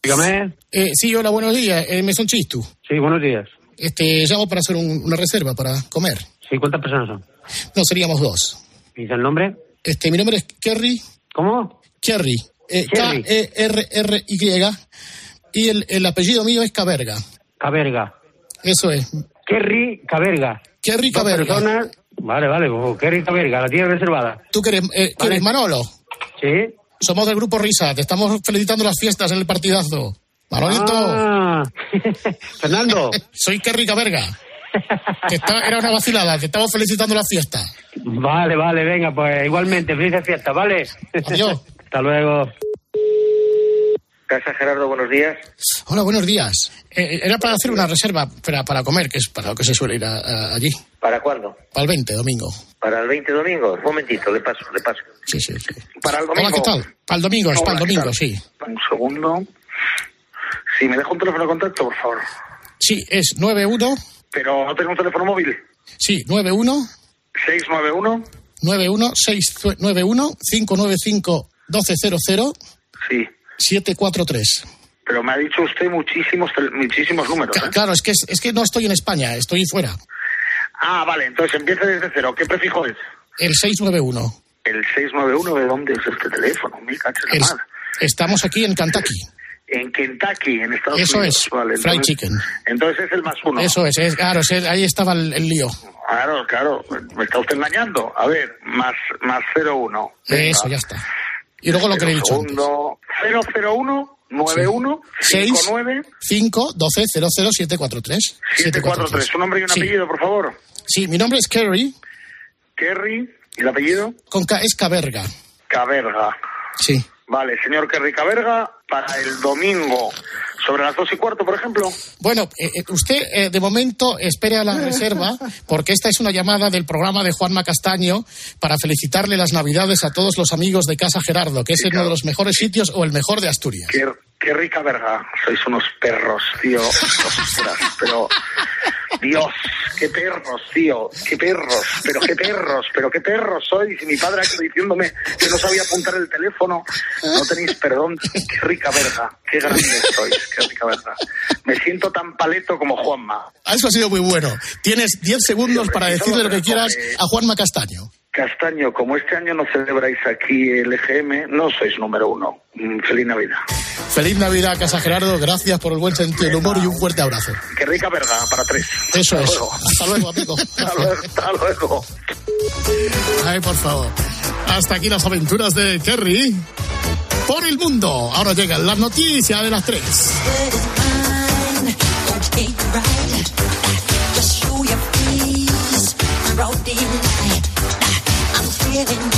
Dígame. Eh, sí, hola, buenos días. Eh, me son Chistu. Sí, buenos días. Este, llamo para hacer un- una reserva para comer. Sí, ¿cuántas personas son? No, seríamos dos. ¿Dice el nombre? Este, mi nombre es Kerry. ¿Cómo? Kerry. Eh, Kerry. K-E-R-R-Y. Y el, el apellido mío es Caberga. Caberga. Eso es. Kerry Caberga. Kerry Caberga. personas. Vale, vale, pues, Kerry Caberga, la tienes reservada. ¿Tú qué eres, eh, Manolo? Sí. Somos del grupo Risa. Te estamos felicitando las fiestas en el partidazo. Manolito. Ah. Fernando. Soy Kerry Caberga. Te está- era una vacilada. Te estamos felicitando la fiesta. Vale, vale, venga, pues igualmente, felices fiestas, ¿vale? Adiós. Hasta luego. Casa Gerardo, buenos días. Hola, buenos días. Eh, era para hacer una reserva para, para comer, que es para lo que se suele ir a- a- allí. ¿Para cuándo? Para el 20, domingo. Para el 20 domingo. Un momentito, le paso, le paso. Sí, sí, sí. Para el domingo. Hola, ¿qué tal? Para el domingo, es para el ¿qué domingo, sí. Un segundo. Si me deja un teléfono de contacto, por favor. Sí, es 91. Pero no tengo un teléfono móvil. Sí, 91 691. 91 691 595 1200 Sí. 743. Pero me ha dicho usted muchísimos, muchísimos números. ¿eh? Claro, es que, es, es que no estoy en España, estoy fuera. Ah, vale, entonces empieza desde cero. ¿Qué prefijo es? El 691. El 691, ¿de dónde es este teléfono? El- madre. estamos aquí en Kentucky. En Kentucky, en Estados Eso Unidos. es, Vale, fried entonces- chicken. Entonces es el más uno. Eso es, es- claro, es- ahí estaba el, el lío. Claro, claro. Me está usted engañando. A ver, más, más 01. Venga. Eso, ya está. Y luego lo que le he dicho. Segundo, 001 91 Seis. 59 5 12 00 743. 743. Un nombre y un Sí. apellido, por favor. Sí, mi nombre es Kerry, Kerry. ¿Y el apellido? con K es Caberga. Caberga. Sí. Vale, señor Caberga, para el domingo, sobre las dos y cuarto, por ejemplo. Bueno, eh, eh, usted eh, de momento espere a la reserva, porque esta es una llamada del programa de Juanma Castaño para felicitarle las Navidades a todos los amigos de Casa Gerardo, que es uno de los mejores sitios o el mejor de Asturias. Qué, qué rica verga. Sois unos perros, tío. Pero. Dios, qué perros, tío. Qué perros, pero qué perros, pero qué perros sois. Y mi padre aquí diciéndome que no sabía apuntar el teléfono. No tenéis perdón. Qué rica verga. Qué grandes sois. Qué rica verga. Me siento tan paleto como Juanma. Ah, Eso ha sido muy bueno. Tienes 10 segundos para decirle lo que quieras a Juanma Castaño. Castaño, como este año no celebráis aquí el EGM, no sois número uno. Mm, Feliz Navidad. Feliz Navidad, Casa Gerardo. Gracias por el buen sentido del humor y un fuerte abrazo. Qué rica verga, para tres. Eso Hasta es. luego. Hasta luego, amigo. Hasta luego, hasta luego. Ay, por favor. Hasta aquí las aventuras de Kerry. Por el mundo. Ahora llegan las noticias de las tres. giving